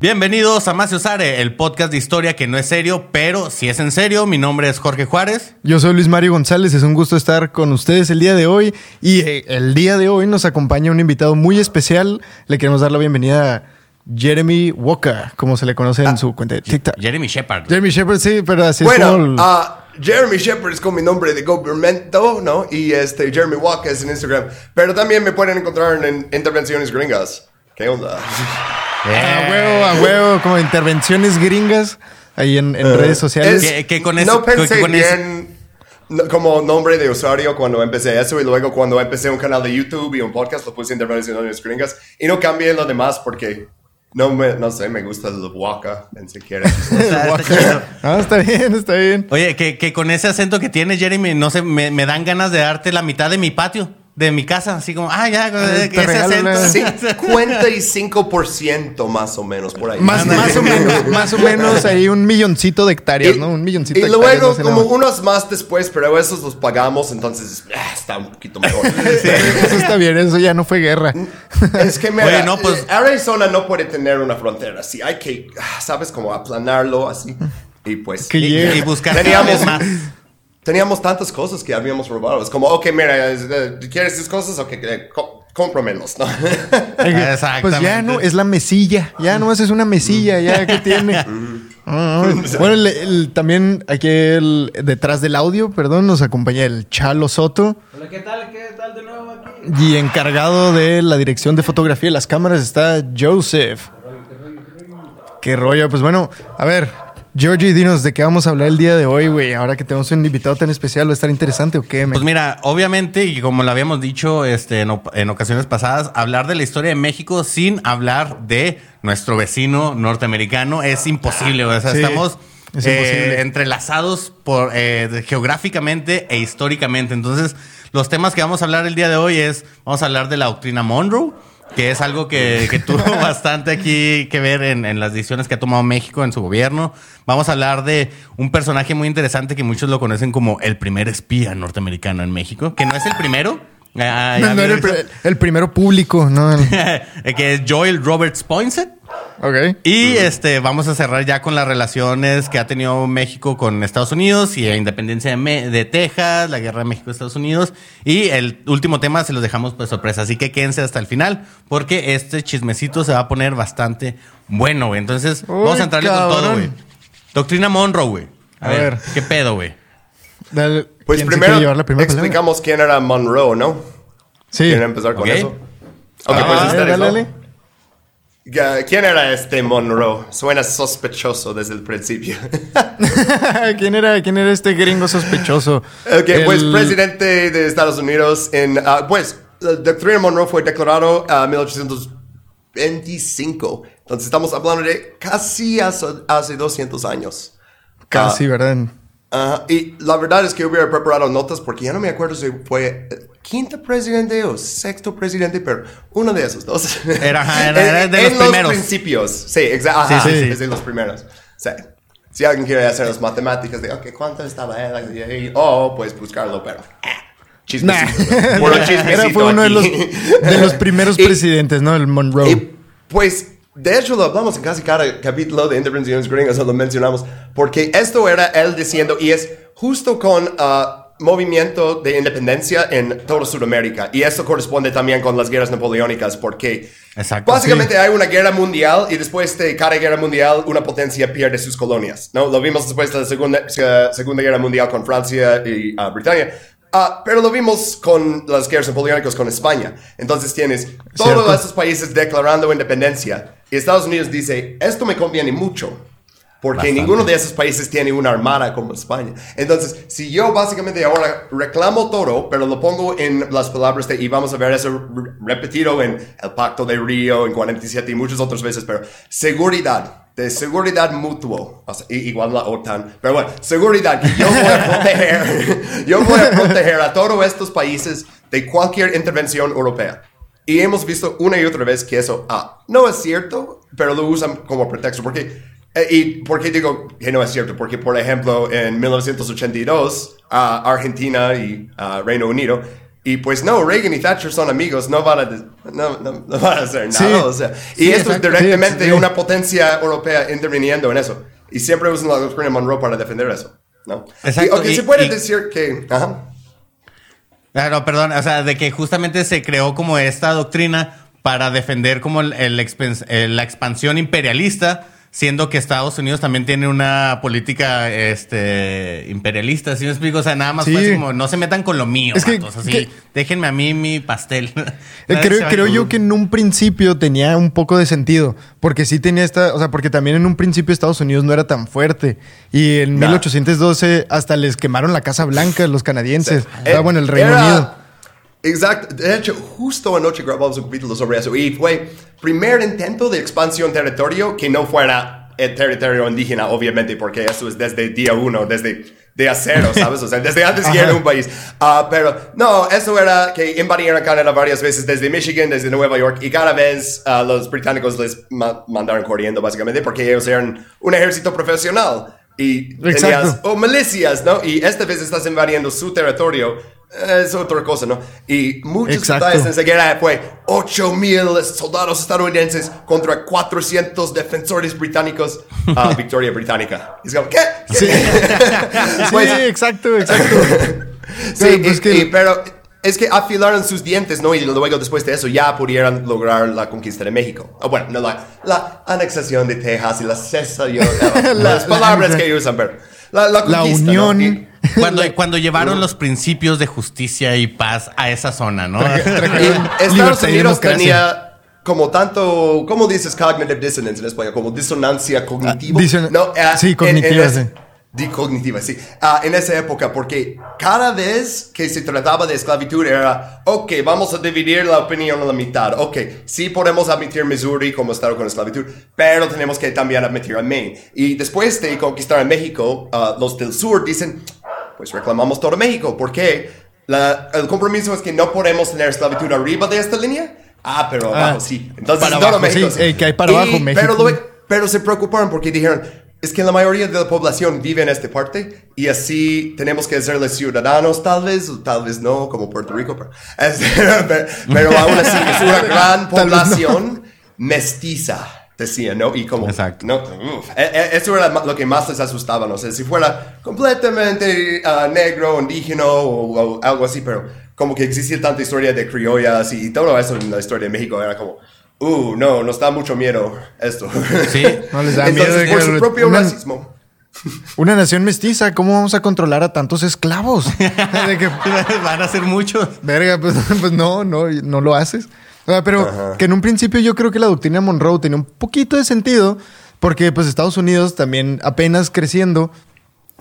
Bienvenidos a Más Usare, el podcast de historia que no es serio, pero si es en serio. Mi nombre es Jorge Juárez. Yo soy Luis Mario González, es un gusto estar con ustedes el día de hoy. Y eh, el día de hoy nos acompaña un invitado muy especial. Le queremos dar la bienvenida a Jeremy Walker, como se le conoce en su cuenta de TikTok. Jeremy Shepard. Jeremy Shepard, sí, pero así es Bueno, como el- ah, Jeremy Shepard es con mi nombre de gobierno, ¿no? Y este, Jeremy Walker es en Instagram. Pero también me pueden encontrar en Intervenciones Gringas. ¿Qué onda? a huevo, a huevo, como intervenciones gringas ahí en, en redes sociales. Es- Que- que con ese- no pensé que con bien como nombre de usuario cuando empecé eso y luego cuando empecé un canal de YouTube y un podcast lo puse Intervenciones Gringas y no cambié lo demás porque no, me, no sé, me gusta el Waka, ni siquiera. Está- está chido. Ah, está bien, está bien. Oye, que, que con ese acento que tiene Jeremy, no sé, me, me dan ganas de darte la mitad de mi patio, de mi casa. Así como, ah, ya, te ese regalo acento. una- 55% más o menos por ahí. Más, más o menos, más o menos ahí un milloncito de hectáreas, ¿no? Un milloncito y de hectáreas. luego, no sé como nada. unos más después, pero esos los pagamos, entonces ah, está un poquito mejor. Eso está bien, eso ya no fue guerra. es que, mira, Oye, no, pues- Arizona no puede tener una frontera así. Hay que, ah, ¿sabes? Como aplanarlo así. Y pues... Que Y, y buscar más. Teníamos tantas cosas que habíamos robado. Es como, ok, mira, eh, ¿quieres esas cosas? Ok, eh, cómpramelos, ¿no? Exactamente. Pues ya no, es la mesilla. Ya no es una mesilla, ya que tiene. Ah, bueno, el- el- también aquí el- detrás del audio, perdón, nos acompaña el Chalo Soto. Hola, ¿qué tal? ¿Qué tal de nuevo aquí? Y encargado de la dirección de fotografía de las cámaras está Joseph. Qué rollo, pues bueno, a ver, Georgie, dinos de qué vamos a hablar el día de hoy, güey. Ahora que tenemos un invitado tan especial, ¿va a estar interesante o qué? men? Pues mira, obviamente, y como lo habíamos dicho este, en, en ocasiones pasadas, hablar de la historia de México sin hablar de nuestro vecino norteamericano es imposible. O sea, Sí, estamos es eh, entrelazados por, eh, geográficamente e históricamente. Entonces, los temas que vamos a hablar el día de hoy es, vamos a hablar de la doctrina Monroe, que es algo que, que tuvo bastante aquí que ver en, en las decisiones que ha tomado México en su gobierno. Vamos a hablar de un personaje muy interesante que muchos lo conocen como el primer espía norteamericano en México, que no es el primero. Ah, no, no era el, primero público, ¿no? Que es Joel Roberts Poinsett. ok. Y este, vamos a cerrar ya con las relaciones que ha tenido México con Estados Unidos y la independencia de, Me- de Texas, la guerra de México-Estados Unidos. Y el último tema se los dejamos pues sorpresa. Así que quédense hasta el final porque este chismecito se va a poner bastante bueno, güey. Entonces, vamos a entrarle con todo, güey. Doctrina Monroe, güey. A, A ver, ver. ¿qué pedo, güey? Dale, Pues ¿quién se primero llevar la primera palabra? explicamos quién era Monroe, ¿no? Sí. ¿Quieren empezar con Ok. eso? Ok, Ah, pues dale, dale, ¿Quién era este Monroe? Suena sospechoso desde el principio. ¿Quién, era, ¿Quién era este gringo sospechoso? ok, pues El- presidente de Estados Unidos en... ah, pues, la doctrina Monroe fue declarado en 1825. Entonces estamos hablando de casi hace, hace 200 años. Casi, ¿verdad? Ajá, y la verdad es que hubiera preparado notas porque ya no me acuerdo si fue el quinto presidente o sexto presidente, pero uno de esos dos. Era- era- era En- de los en primeros. principios, sí, exacto. Sí, sí, sí. Es de los primeros. Sí. Si alguien quiere hacer las matemáticas de, ok, ¿cuánto estaba él? Y- Oh, pues buscarlo, pero... Nah. Chismecito. Puro chismecito Era, fue uno de los, de los primeros Y- presidentes, ¿no? El Monroe. y, pues, de hecho, lo hablamos en casi cada capítulo de Intervenciones Gringas, lo mencionamos, porque esto era él diciendo, y es justo con ah, movimiento de independencia en toda Sudamérica, y esto corresponde también con las guerras napoleónicas, porque Exacto, básicamente hay una guerra mundial, y después de cada guerra mundial, una potencia pierde sus colonias, ¿no? Lo vimos después de la Segunda, segunda Guerra Mundial con Francia y ah, Britania. Ah, pero lo vimos con las guerras napoleónicas con España. Entonces tienes todos Cierto. estos países declarando independencia. Y Estados Unidos dice, esto me conviene mucho. Porque Bastante. ninguno de esos países tiene una armada como España. Entonces, si yo básicamente ahora reclamo todo, pero lo pongo en las palabras de, y vamos a ver eso re- repetido en el Pacto de Río, en 47 y muchas otras veces, pero seguridad, de seguridad mutuo, o sea, i- igual la OTAN, pero bueno, seguridad, que yo voy a proteger, yo voy a proteger a todos estos países de cualquier intervención europea. Y hemos visto una y otra vez que eso ah, no es cierto, pero lo usan como pretexto. Porque, eh, ¿Y por qué digo que no es cierto? Porque, por ejemplo, en 1982, ah, Argentina y ah, Reino Unido y pues no, Reagan y Thatcher son amigos, no van a, no, no, no van a hacer nada. Sí. o sea, y Sí, esto es directamente Sí, una potencia europea interviniendo en eso. Y siempre usan la doctrina Monroe para defender eso. ¿no? Exacto, Y, ok, y- se puede y- decir que... Ajá. Ah, no, perdón, o sea, de que justamente se creó como esta doctrina para defender como el, el expen- eh, la expansión imperialista, siendo que Estados Unidos también tiene una política este, imperialista, ¿sí me explico? O sea, nada más Sí. fue así como, no se metan con lo mío, Es que- así, que- déjenme a mí mi pastel. Eh, creo creo yo que en un principio tenía un poco de sentido, porque sí tenía esta, o sea, porque también en un principio Estados Unidos no era tan fuerte y en Nah. 1812 hasta les quemaron la Casa Blanca los canadienses, Eh, ah, bueno, el Reino era- Unido. Exacto. De hecho, justo anoche grabamos un capítulo sobre eso. Y fue primer intento de expansión territorio que no fuera el territorio indígena, obviamente, porque eso es desde día uno, desde de acero, ¿sabes? O sea, desde antes que era un país. Ah, pero no, eso era que invadieron Canadá varias veces desde Michigan, desde Nueva York, y cada vez ah, los británicos les ma- mandaron corriendo, básicamente, porque ellos eran un ejército profesional. Y tenías, o milicias, ¿no? Y esta vez estás invadiendo su territorio. Es otra cosa, ¿no? Y muchos Exacto. batallas en esa guerra fue 8 mil soldados estadounidenses contra 400 defensores británicos. Ah, victoria británica. Y es como, ¿qué? Sí. Pues, sí, exacto, exacto. Sí, Pero, pues, y- que- y- pero es que afilaron sus dientes, ¿no? Y luego después de eso ya pudieran lograr la conquista de México. O bueno, no, la, la anexación de Texas y la cesión, La- las palabras que usan, pero la, la unión. Y- Cuando, cuando llevaron los principios de justicia y paz a esa zona, ¿no? Y Estados Unidos tenía como tanto, ¿cómo dices cognitive dissonance en español? Como disonancia cognitiva. Ah, dison- ah, sí, en- cognitiva, en ese- sí. cognitiva, sí. Ah, en esa época, porque cada vez que se trataba de esclavitud era, ok, vamos a dividir la opinión a la mitad. Ok, sí podemos admitir Missouri como estado con esclavitud, pero tenemos que también admitir a Maine. Y después de conquistar a México, ah, los del sur dicen, pues reclamamos todo México. ¿Por qué? La- el compromiso es que no podemos tener esclavitud arriba de esta línea. Ah, pero Ah, abajo sí. Entonces, para todo abajo, México. sí, eh, que hay para abajo, México. Pero, luego- pero se preocuparon porque dijeron, es que la mayoría de la población vive en esta parte y así tenemos que hacerles ciudadanos, tal vez, o tal vez no, como Puerto Rico, pero, pero, pero aún así es una gran vez no. población mestiza. Decía, ¿no? Y como, Exacto. no, uf, e- e- eso era lo que más les asustaba, no sé, si fuera completamente ah, negro, indígena o, o algo así, pero como que existía tanta historia de criollas y todo eso en la historia de México, era como, uh, no, nos da mucho miedo esto. Sí. No les da Entonces, miedo de por su propio una- racismo. Una nación mestiza, ¿cómo vamos a controlar a tantos esclavos? De que, Van a ser muchos. verga, pues, pues no, no, no lo haces. O sea, pero que en un principio yo creo que la doctrina Monroe tenía un poquito de sentido, porque pues Estados Unidos también apenas creciendo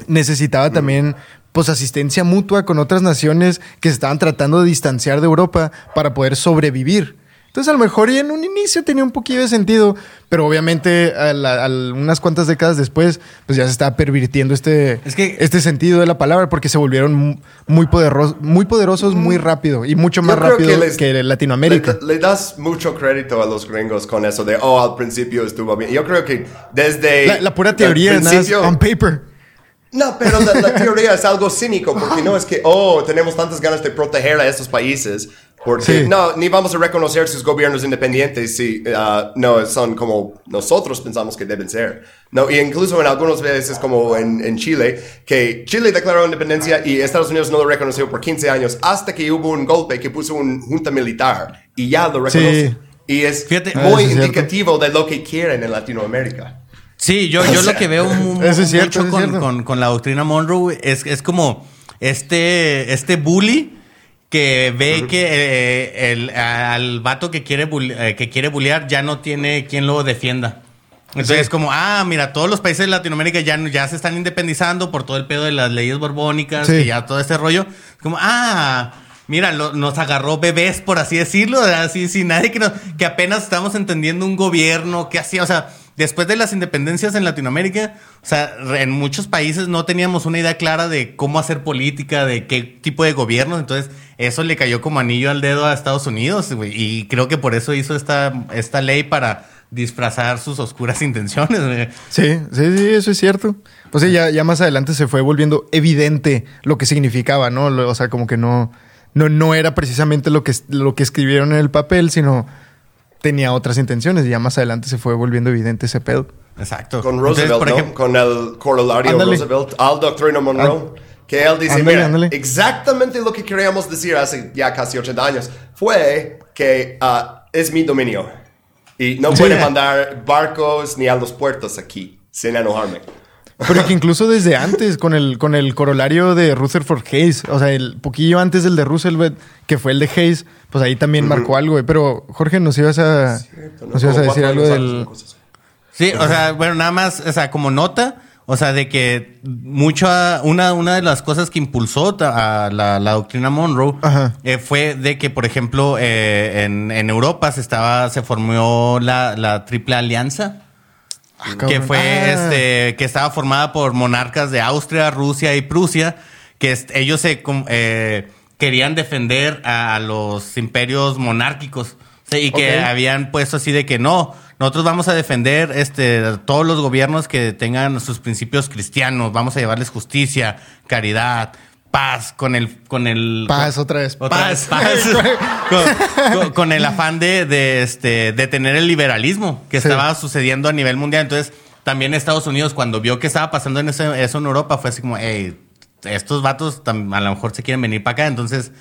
necesitaba también pues asistencia mutua con otras naciones que se estaban tratando de distanciar de Europa para poder sobrevivir. Entonces a lo mejor y en un inicio tenía un poquillo de sentido, pero obviamente a la- a la- unas cuantas décadas después pues ya se estaba pervirtiendo este, Es que- este sentido de la palabra porque se volvieron mu- muy, poderosos, muy poderosos muy rápido y mucho más rápido que, les- Latinoamérica. Le, le das mucho crédito a los gringos con eso de, oh, al principio estuvo bien. Yo creo que desde... la, la pura teoría, nada on paper. No, pero la, la teoría es algo cínico, porque no es que, oh, tenemos tantas ganas de proteger a estos países, porque Sí. no, ni vamos a reconocer sus gobiernos independientes si ah, no son como nosotros pensamos que deben ser. No, y incluso en algunas veces, como en, en Chile, que Chile declaró independencia y Estados Unidos no lo reconoció por 15 años, hasta que hubo un golpe que puso un junta militar y ya lo reconoce. Sí. Y es Fíjate- Ah, muy es indicativo de lo que quieren en Latinoamérica. Sí, yo, yo lo que veo es cierto, mucho con, con- con la doctrina Monroe es, es como este, este bully que ve que eh, el, al vato que quiere, eh, que quiere bullear ya no tiene quien lo defienda. Entonces es como, ah, mira, todos los países de Latinoamérica ya, ya se están independizando por todo el pedo de las leyes borbónicas Sí. y ya todo este rollo. Como, ah, mira, lo- nos agarró bebés, por así decirlo, así sin nadie que, nos- que apenas estamos entendiendo un gobierno que hacía, o sea, después de las independencias en Latinoamérica, o sea, en muchos países no teníamos una idea clara de cómo hacer política, de qué tipo de gobierno. Entonces, eso le cayó como anillo al dedo a Estados Unidos. Y creo que por eso hizo esta, esta ley para disfrazar sus oscuras intenciones. Sí, sí, sí, eso es cierto. Pues sí, ya, ya más adelante se fue volviendo evidente lo que significaba, ¿no? O sea, como que no, no, no era precisamente lo que, lo que escribieron en el papel, sino tenía otras intenciones. Y ya más adelante se fue volviendo evidente ese pedo. Exacto. Con Entonces, Roosevelt, por ¿no? ejemplo, Con el corolario Ándale. Roosevelt al doctrina Monroe. que él dice, ándale, mira, ándale. exactamente lo que queríamos decir hace ya casi 80 años fue que ah, es mi dominio. Y no Sí. puede mandar barcos ni a los puertos aquí sin enojarme. Pero que incluso desde antes, con el, con el corolario de Rutherford Hayes, o sea, el poquillo antes del de Roosevelt, que fue el de Hayes, pues ahí también marcó algo, güey. Pero, Jorge, nos ibas a, nos ibas a decir algo del... Sí, o sea, bueno, nada más, o sea, como nota, o sea, de que mucha, una, una de las cosas que impulsó a la, la doctrina Monroe eh, fue de que, por ejemplo, eh, en, en Europa se estaba, se formó la, la Triple Alianza. Ah, que fue Ah. este que estaba formada por monarcas de Austria, Rusia y Prusia, que ellos se eh, querían defender a, los imperios monárquicos sea, y que habían puesto así de que no, nosotros vamos a defender este todos los gobiernos que tengan sus principios cristianos, vamos a llevarles justicia, caridad, paz con el con el Paz, otra vez. Otra vez, paz. con, con- con el afán de, de, este, de tener el liberalismo que Sí. estaba sucediendo a nivel mundial. Entonces, también Estados Unidos, cuando vio que estaba pasando en ese- eso en Europa, fue así como, hey, estos vatos a lo mejor se quieren venir para acá. Entonces,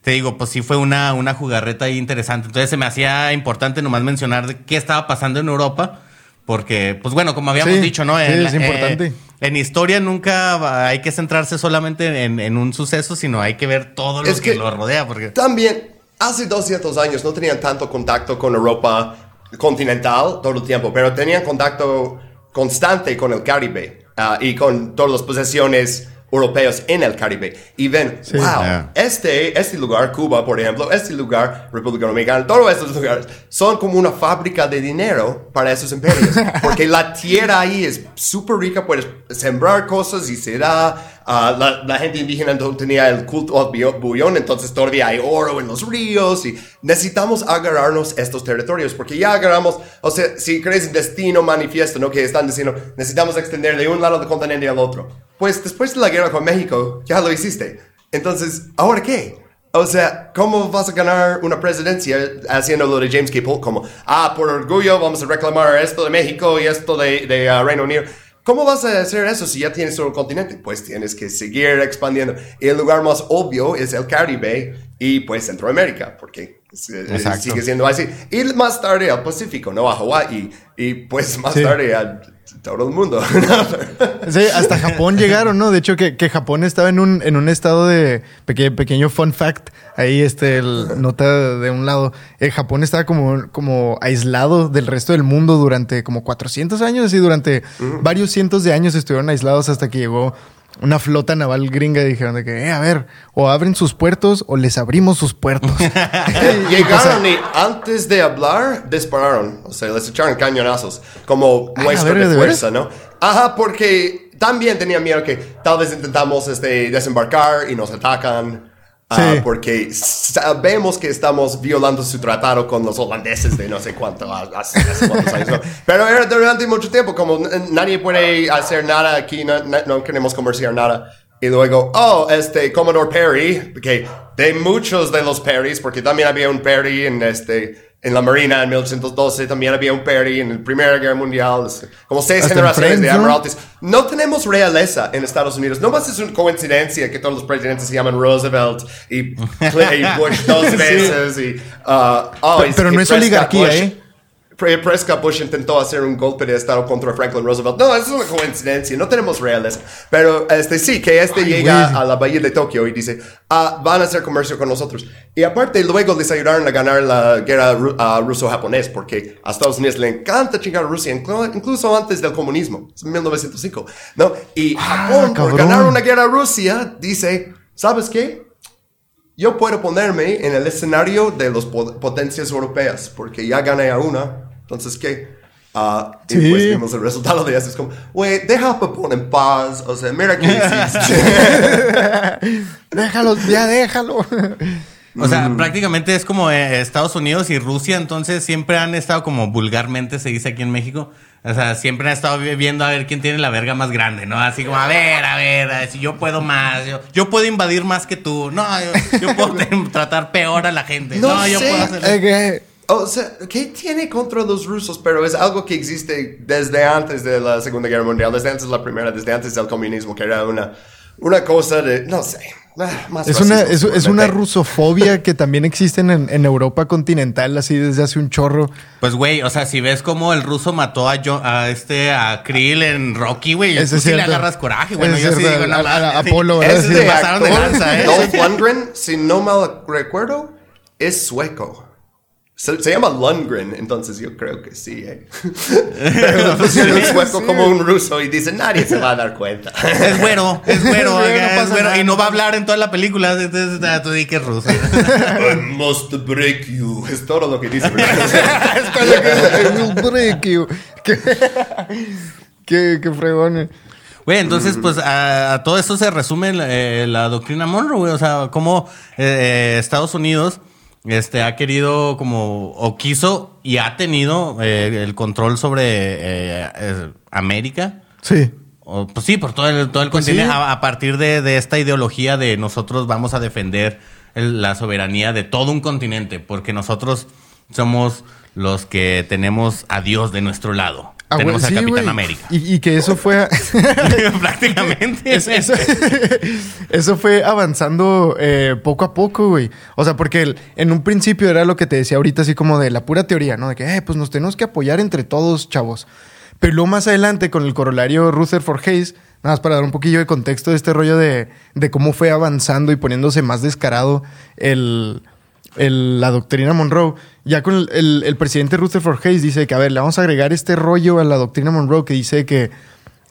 te digo, pues sí fue una, una jugarreta ahí interesante. Entonces, se me hacía importante nomás mencionar de qué estaba pasando en Europa. Porque, pues bueno, como habíamos Sí, dicho, ¿no? sí, es importante. eh, en historia nunca hay que centrarse solamente en, en un suceso, sino hay que ver todo lo Es que, que- lo rodea. Porque También, hace 200 años no tenían tanto contacto con Europa continental todo el tiempo, pero tenían contacto constante con el Caribe ah, y con todas las posesiones europeas en el Caribe. Y ven, wow, Yeah. este, este lugar, Cuba, por ejemplo, este lugar, República Dominicana, todos estos lugares son como una fábrica de dinero para esos imperios. Porque la tierra ahí es súper rica, puedes sembrar cosas y se da. Ah, la, gente indígena no tenía el culto al bullón, entonces todavía hay oro en los ríos y necesitamos agarrarnos estos territorios porque ya agarramos, o sea, si crees en destino manifiesto, ¿no? Que están diciendo, necesitamos extender de un lado del continente al otro. Pues después de la guerra con México, ya lo hiciste. Entonces, ¿ahora qué? O sea, ¿cómo vas a ganar una presidencia haciendo lo de James K. Polk? Como, ah, por orgullo vamos a reclamar esto de México y esto de, de ah, Reino Unido. ¿Cómo vas a hacer eso si ya tienes todo el continente? Pues tienes que seguir expandiendo. El lugar más obvio es el Caribe y pues Centroamérica, porque es- eh, Exacto. sigue siendo así. Y más tarde al Pacífico, ¿no? A Hawái y pues más Sí. tarde a todo el mundo. Sí, hasta Japón llegaron, ¿no? De hecho, que, que Japón estaba en un, en un estado de peque- pequeño fun fact. Ahí, este, el- nota de un lado. Eh, Japón estaba como, como aislado del resto del mundo durante como 400 años y durante varios cientos de años estuvieron aislados hasta que llegó una flota naval gringa y dijeron de que, eh, a ver, o abren sus puertos o les abrimos sus puertos. Llegaron y antes de hablar dispararon, o sea, les echaron cañonazos como Ah, muestra de ¿de fuerza, ¿no? Ajá, porque también tenían miedo que tal vez intentamos este, desembarcar y nos atacan. Ah, Sí. porque sabemos que estamos violando su tratado con los holandeses de no sé cuánto, hace, hace cuántos años. ¿no? Pero era durante mucho tiempo, como nadie puede hacer nada aquí, no- no queremos comerciar nada. Y luego, oh, este Commodore Perry, que de muchos de los Perrys, porque también había un Perry en, este, en la Marina en 1812, también había un Perry en la Primera Guerra Mundial, como seis generaciones de Friends, ¿no? tenemos realeza en Estados Unidos. No más es una coincidencia que todos los presidentes se llaman Roosevelt y, y Bush dos veces. Y, uh, oh, Pero- y- pero y no es oligarquía, Bush- ¿eh? Pre- Prescott Bush intentó hacer un golpe de estado contra Franklin Roosevelt. No, es una coincidencia. No tenemos realeza. Pero este sí, que este Ay, llega güey. a la bahía de Tokio y dice, ah, van a hacer comercio con nosotros. Y aparte, luego les ayudaron a ganar la guerra ru- ah, ruso-japonés, porque a Estados Unidos le encanta chingar a Rusia, inclu- incluso antes del comunismo, es 1905, ¿no? Y Japón, por ganar una guerra a Rusia, dice, ¿sabes qué? Yo puedo ponerme en el escenario de las potencias europeas, porque ya gané a una, entonces, ¿qué? Ah, Sí. Y pues vimos el resultado de eso. Es como, güey, deja a Japón en paz. O sea, mira qué hiciste. Déjalo, ya déjalo. O sea, Mm. prácticamente es como eh, Estados Unidos y Rusia, entonces siempre han estado como vulgarmente se dice aquí en México. O sea, siempre han estado vi- viendo a ver quién tiene la verga más grande, ¿no? Así como, a ver, a ver, a ver, si yo puedo más, yo, yo puedo invadir más que tú. No, yo, yo puedo tratar peor a la gente. No, No yo sé. puedo hacer... Eh, que- O sea, ¿qué tiene contra los rusos? Pero es algo que existe desde antes de la Segunda Guerra Mundial, desde antes de la Primera, desde antes del comunismo, que era una, una cosa de, no sé, ah, más Es una, es, es una rusofobia que también existe en, en Europa continental, así desde hace un chorro. Pues, güey, o sea, si ves cómo el ruso mató a, Jo- a este, a Krill en Rocky, güey, Ese tú sí le agarras coraje, bueno, Es yo sí digo, no a- a- a mames, sí. Apolo, ¿verdad? Ese Sí. de pasaron de lanza, ¿eh? Dolph Lundgren, si no mal recuerdo, es sueco. Se, se llama Lundgren, entonces yo creo que sí, ¿eh? Pero lo pusieron en sueco como un ruso y dicen, nadie se va a dar cuenta. Es güero, es Es acá, no es nada. y no va a hablar en toda la película, entonces ah, tú di que es ruso. I must break you. Es todo lo que dice. I will break you. Qué, qué, qué fregón. Güey, entonces, pues a, a todo esto se resume eh, la doctrina Monroe, güey. O sea, cómo eh, Estados Unidos este, ha querido como, o quiso y ha tenido eh, el control sobre eh, eh, América. Sí. O, pues sí, por todo el, todo el Pues continente, sí. a, a partir de, de esta ideología de nosotros vamos a defender el- la soberanía de todo un continente, porque nosotros somos los que tenemos a Dios de nuestro lado. Ah, tenemos al sí, Capitán. América. Y, y que eso fue. Prácticamente. Es- eso, eso fue avanzando eh, poco a poco, güey. O sea, porque el- en un principio era lo que te decía ahorita, así como de la pura teoría, ¿no? De que, eh, pues nos tenemos que apoyar entre todos, chavos. Pero luego más adelante, con el corolario Rutherford Hayes, nada más para dar un poquillo de contexto de este rollo de, de cómo fue avanzando y poniéndose más descarado el, el- la doctrina Monroe. Ya con el, el- presidente Rutherford Hayes dice que, a ver, le vamos a agregar este rollo a la doctrina Monroe que dice que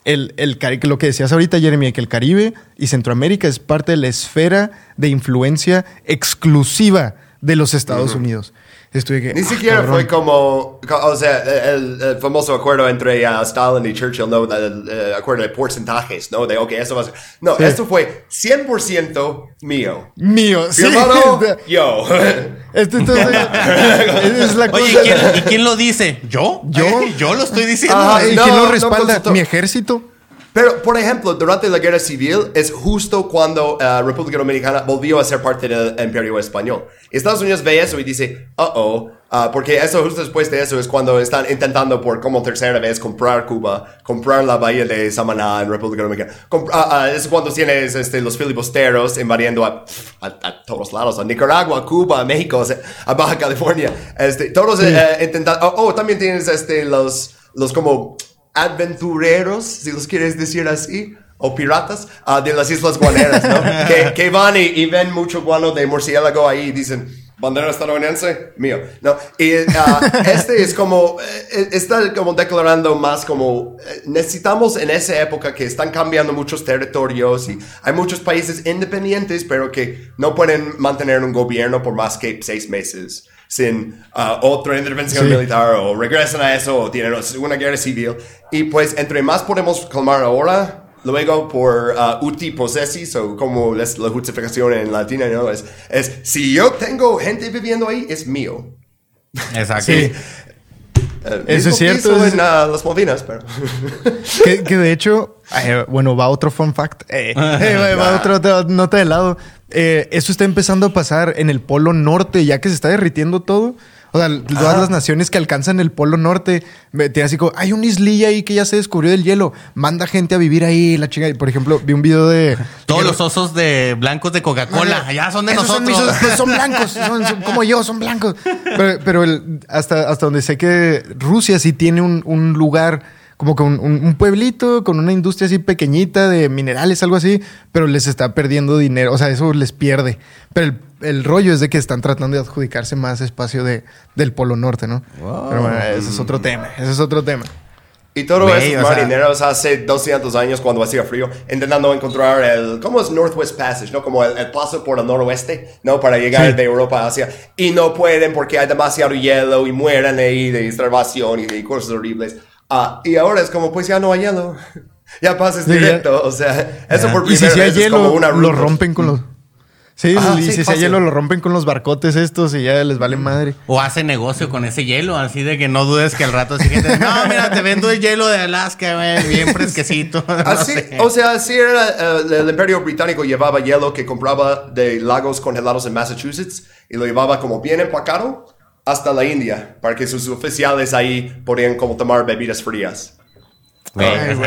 el, el, lo que decías ahorita, Jeremy, que el Caribe y Centroamérica es parte de la esfera de influencia exclusiva de los Estados Unidos. Estoy que, Ni ah, siquiera cabrón. fue como, co- o sea, el, el famoso acuerdo entre uh, Stalin y Churchill, ¿no? El, el acuerdo de porcentajes, ¿no? De, ok, eso va a ser. No, Sí. esto fue 100% mío. mío. Sí. Firmado yo. Este, entonces, es la cosa. Oye, ¿y quién, y quién lo dice? ¿Yo? ¿Yo? Eh, ¿Yo lo estoy diciendo? Ajá. ¿Y no, quién lo no respalda? consultó. ¿Mi ejército? Pero, por ejemplo, durante la Guerra Civil es justo cuando uh, República Dominicana volvió a ser parte del Imperio Español. Estados Unidos ve eso y dice, uh-oh, uh, porque eso justo después de eso es cuando están intentando por como tercera vez comprar Cuba, comprar la bahía de Samaná en República Dominicana. Com- ah, ah, es cuando tienes este, los filibusteros invadiendo a, a, a todos lados, a Nicaragua, a Cuba, a México, a Baja California. Este, todos eh, intentando... Oh, oh, también tienes este, los, los como aventureros, si los quieres decir así, o piratas, ah, de las Islas Guaneras, ¿no? que, que van y, y ven mucho guano de murciélago ahí y dicen, bandera estadounidense, mío, ¿no? Y ah, este es como, eh, está como declarando más como, eh, necesitamos en esa época que están cambiando muchos territorios y hay muchos países independientes, pero que no pueden mantener un gobierno por más que seis meses sin ah, otra intervención Sí. militar o regresan a eso o tienen una guerra civil. Y pues entre más podemos calmar ahora, luego por uh, uti possessis o como es la justificación en latina, ¿no? Es, es si yo tengo gente viviendo ahí, es mío. Exacto. Sí. Eh, Eso es cierto, que hizo es- en ah, las Malvinas, pero... Que, que de hecho, eh, bueno, va otro fun fact. Eh, eh, va, otro, otra nota de lado. Eh, eso está empezando a pasar en el Polo Norte, ya que se está derritiendo todo. O sea, todas las naciones que alcanzan el Polo Norte, me- tiene así como, hay una islilla ahí que ya se descubrió del hielo, manda gente a vivir ahí, la chinga. Por ejemplo, vi un video de... Todos los osos de blancos de Coca-Cola, ya son de Esos nosotros. mis- pues, son blancos, son, son como yo, son blancos. Pero, pero el- hasta, hasta donde sé que Rusia sí tiene un, un lugar, como que un, un- un pueblito con una industria así pequeñita de minerales, algo así, pero les está perdiendo dinero, o sea, eso les pierde. Pero el, el rollo es de que están tratando de adjudicarse más espacio de, del Polo Norte, ¿no? Pero bueno, ese es otro tema, ese es otro tema. Y todos Güey, esos o sea- marineros hace 200 años cuando hacía frío, intentando encontrar el, ¿cómo es Northwest Passage? ¿No? Como el, el paso por el noroeste, ¿no? Para llegar Sí. de Europa a Asia. Y no pueden porque hay demasiado hielo y mueren ahí de starvación y de cosas horribles. Ah, y ahora es como, pues ya no hay hielo. ya pasas Sí, ya. directo. O sea, eso por Y si primera sí hay vez es como hielo, una lo ruta. rompen con los... Sí, Ajá, y sí, si fácil. hielo, lo rompen con los barcotes estos y ya les vale madre. O hace negocio con ese hielo, así de que no dudes que al rato así gente, no, mira, te vendo el hielo de Alaska, güey, bien fresquecito. No Así, sé. o sea, así era eh, el imperio británico llevaba hielo que compraba de lagos congelados en Massachusetts y lo llevaba como bien empacado hasta la India para que sus oficiales ahí podían como tomar bebidas frías. Ay, es muy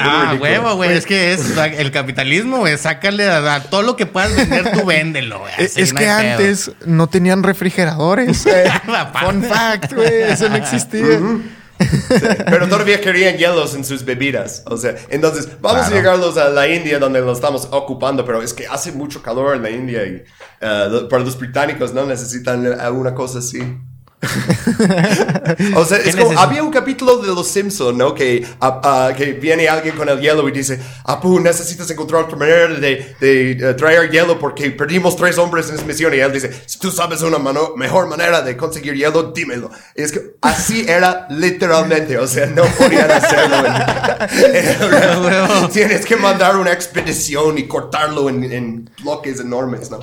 ah, huevo, güey, es que es el capitalismo, güey, sácale a, a todo lo que puedas vender, tú véndelo, güey. Es, es que pedo. antes no tenían refrigeradores. Eh. Fun fact, güey, eso no existía. Pero todavía querían hielos en sus bebidas. O sea, entonces vamos Claro. a llegarlos a la India donde lo estamos ocupando, pero es que hace mucho calor en la India y eh, para los británicos no necesitan alguna cosa así. o sea, ¿Qué es como, necesitan? había un capítulo de Los Simpson, ¿no? Que, ah, ah, que viene alguien con el hielo y dice, Apu, necesitas encontrar otra manera de, de, eh, traer hielo porque perdimos tres hombres en esa misión. Y él dice, si tú sabes una mano- mejor manera de conseguir hielo, dímelo. Y es que así era literalmente, o sea, no podían hacerlo. en- Tienes que mandar una expedición y cortarlo en, en bloques enormes, ¿no?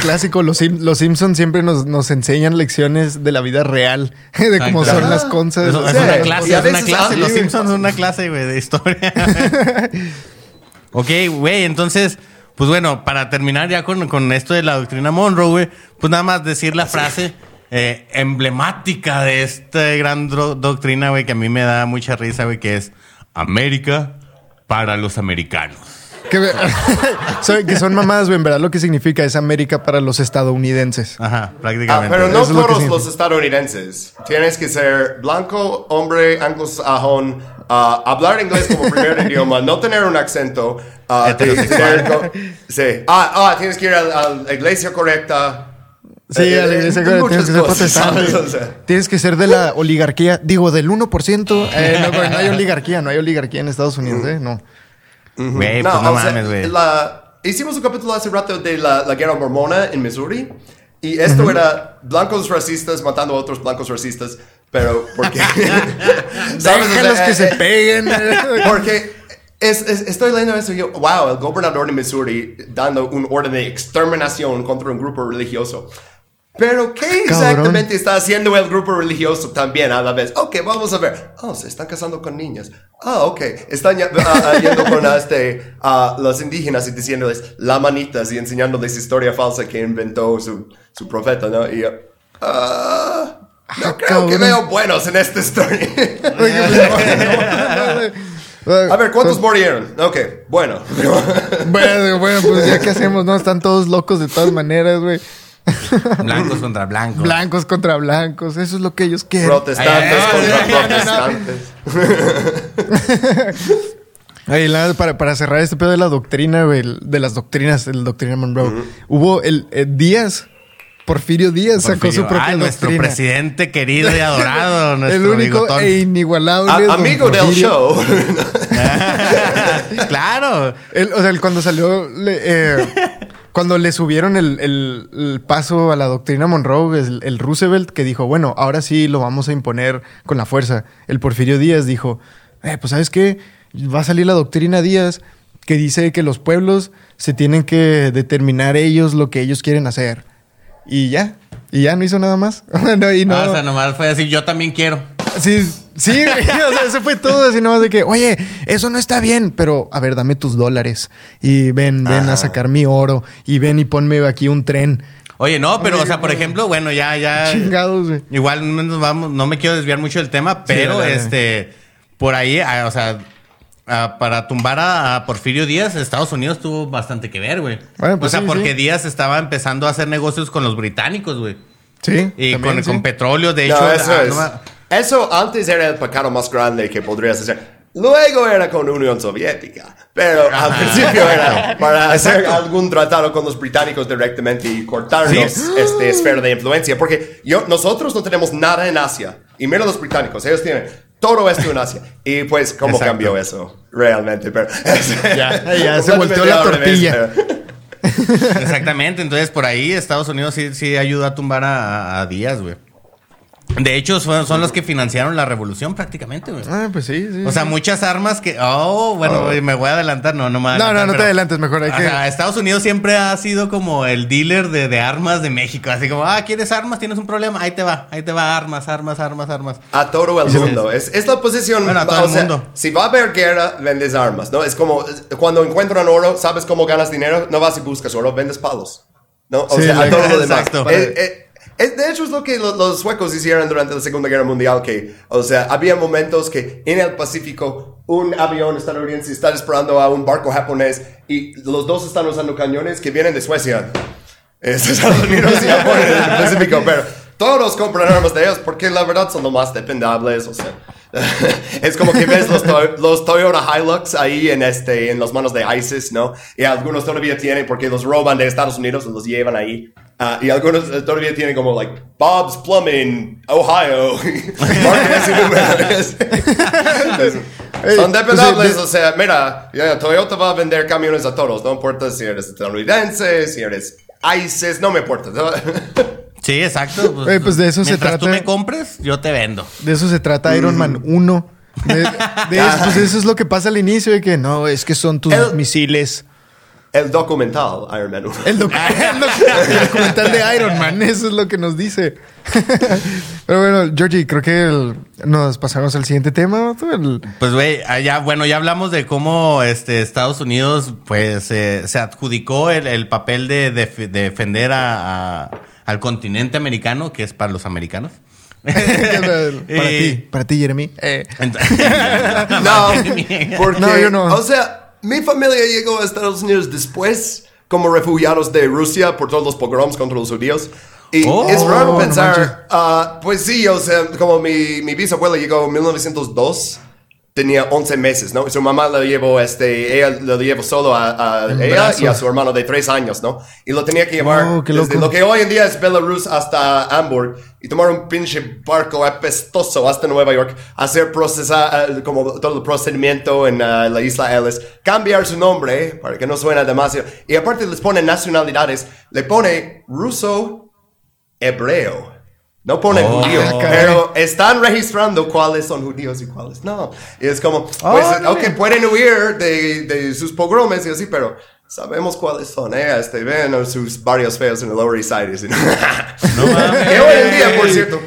Clásico, los, Sim- los Simpsons siempre nos, nos enseñan lecciones de la vida real, de cómo son las cosas. Es, es una clase, es clase. Los Simpsons es una clase, güey, de historia. ok, güey, entonces, pues bueno, para terminar ya con, con esto de la doctrina Monroe, güey, pues nada más decir la frase eh, emblemática de esta gran doctrina, güey, que a mí me da mucha risa, güey, que es América para los americanos. Que, que son mamadas, güey. En verdad lo que significa es América para los estadounidenses. Ajá, Ah, prácticamente. pero no Eso lo todos significa. los estadounidenses. Tienes que ser blanco, hombre, anglosajón, ah, hablar inglés como primer idioma, no tener un acento. ah, Heterosexual. sí. Ah, ah, tienes que ir a, a la iglesia correcta. Sí, Eh, a la eh, iglesia eh, tienes que ser cosas, protestante. ¿sabes? O sea, Tienes que ser de la oligarquía, digo, del 1%. Eh, no, no hay oligarquía, no hay oligarquía en Estados Unidos, ¿eh? No. Güey, pues no o sea, mames, güey. la- hicimos un capítulo hace rato de la, la guerra mormona en Missouri. Y esto era blancos racistas matando a otros blancos racistas. Pero porque... ¿sabes? O sea, Déjalos que eh, se eh, peguen. Porque es- es- estoy leyendo eso y yo, wow, el gobernador de Missouri dando un orden de exterminación contra un grupo religioso. Pero, ¿qué Cabrón. exactamente está haciendo el grupo religioso también a la vez? Ok, vamos a ver. Oh, se están casando con niñas. Ah, ok. Están ah, yendo con este, a los indígenas y diciéndoles la manitas y enseñándoles historia falsa que inventó su, su profeta, ¿no? Y ah, no Ah, creo que veo buenos en esta historia. A ver, ¿cuántos murieron? Ok, bueno. Bueno, bueno, pues ya que hacemos, ¿no? Están todos locos de todas maneras, güey. Blancos contra blancos. Blancos contra blancos, eso es lo que ellos quieren. protestantes ay, contra ay, protestantes. Ay, la- para, para cerrar este pedo de la doctrina, el- de las doctrinas, de la doctrina Monroe, hubo el, eh, Díaz, Porfirio Díaz sacó Porfirio. su propia Ay, nuestro doctrina. presidente querido y adorado. nuestro el único bigotón. e inigualable. A- amigo del show. claro. O sea, él cuando salió, le- eh, cuando le subieron el, el- el paso a la doctrina Monroe, el, el Roosevelt que dijo, bueno, ahora sí lo vamos a imponer con la fuerza. El Porfirio Díaz dijo, eh, pues sabes qué, va a salir la doctrina Díaz que dice que los pueblos se tienen que determinar ellos lo que ellos quieren hacer. Y ya, y ya no hizo nada más. No, y no- Ah, o sea, nomás fue decir, yo también quiero. Sí, sí, güey, o sea, eso fue todo así nomás de que, oye, eso no está bien, pero a ver, dame tus dólares y ven, ven a sacar mi oro y ven y ponme aquí un tren. Oye, no, pero, o sea, por ejemplo, bueno, ya, ya. Chingados, güey. Igual no nos vamos, no me quiero desviar mucho del tema, pero este, por ahí, ah, o sea, ah, para tumbar a, a Porfirio Díaz, Estados Unidos tuvo bastante que ver, güey. Bueno, pues o sea, sí, porque sí. Díaz estaba empezando a hacer negocios con los británicos, güey. Sí. Y también, con, sí. con petróleo, de hecho. No, eso ah, es. no Eso antes era el pecado más grande que podrías hacer. Luego era con Unión Soviética. Pero al Ajá. principio era para hacer algún tratado con los británicos directamente y cortarnos Sí. este esfera de influencia. Porque yo, nosotros no tenemos nada en Asia. Y mira los británicos, ellos tienen todo esto en Asia. Y pues, ¿cómo Exacto. cambió eso? Realmente, pero... Ya, ya, se volteó la revés, tortilla. pero- Exactamente, entonces por ahí Estados Unidos sí, sí ayuda a tumbar a, a Díaz, güey. De hecho, son, son los que financiaron la revolución prácticamente, güey. Ah, pues sí, sí. O sea, muchas armas que... Oh, bueno, güey, me voy a adelantar. No, no me No, no, no te adelantes, mejor hay O que- sea, Estados Unidos siempre ha sido como el dealer de, de armas de México. Así como, ah, ¿quieres armas? ¿Tienes un problema? Ahí te va, ahí te va armas, armas, armas, armas. A todo el mundo. Es, es la posición. Bueno, a todo o el sea, mundo. Si va a haber guerra, vendes armas, ¿no? Es como cuando encuentran oro, ¿sabes cómo ganas dinero? No vas y buscas oro, vendes palos. ¿No? O Sí, sea, a todo lo demás. exacto. Eh, eh, es- de hecho, es lo que lo- los suecos hicieron durante la Segunda Guerra Mundial, que, o sea, había momentos que en el Pacífico un avión estadounidense está disparando a un barco japonés y los dos están usando cañones que vienen de Suecia. Es Estados Unidos y Japón en el Pacífico, pero todos compran armas de ellos porque la verdad son lo más dependables, o sea. es como que ves los, Toy- los Toyota Hilux ahí en, este, en las manos de ISIS, ¿no? Y algunos todavía tienen porque los roban de Estados Unidos y los llevan ahí. Ah, y algunos todavía tienen como, like, Bob's Plumbing, Ohio. Marca ese número. Ey, Son pues, dependables, de- o sea, mira, Toyota va a vender camiones a todos, no importa si eres estadounidense, si eres ISIS, no me importa. Sí, exacto. Pues de eso se mientras tú trata. me compres, yo te vendo. De eso se trata Iron Man Mm. 1. De, de eso, pues eso es lo que pasa al inicio, de que no, es que son tus El- misiles. El documental Iron Man 1. El, doc- el doc- el documental de Iron Man, eso es lo que nos dice. Pero bueno, Georgie, creo que el- nos pasamos al siguiente tema. ¿no? El- Pues, güey, allá, bueno, ya hablamos de cómo este, Estados Unidos, pues, eh, se adjudicó el, el papel de, de fe- de defender a- a- al continente americano, que es para los americanos. para Eh, ti, para ti, Jeremy. Eh, No, porque, No, yo no. O sea, mi familia llegó a Estados Unidos después como refugiados de Rusia por todos los pogroms contra los judíos. Y Oh, es raro no manches. pensar, ah, pues sí, o sea, como mi, mi bisabuela llegó en 1902, tenía 11 meses, ¿no? Y su mamá lo llevó, este, ella lo llevó solo a, a ella y a su hermano de 3 años, ¿no? Y lo tenía que llevar Oh, desde lo que hoy en día es Belarus hasta Hamburg y tomar un pinche barco apestoso hasta Nueva York, hacer procesar eh, como todo el procedimiento en eh, la isla Ellis, cambiar su nombre eh, para que no suene demasiado y aparte les pone nacionalidades, le pone ruso, hebreo. No pone Oh. judío, Ah, pero están registrando cuáles son judíos y cuáles no. Y es como, pues, Órale. ok, pueden huir de, de sus pogromes y así, pero sabemos cuáles son, ¿eh? Este, ven sus barrios feos en el Lower East Side. y así, ¿no? No mames. que hoy en día, por cierto,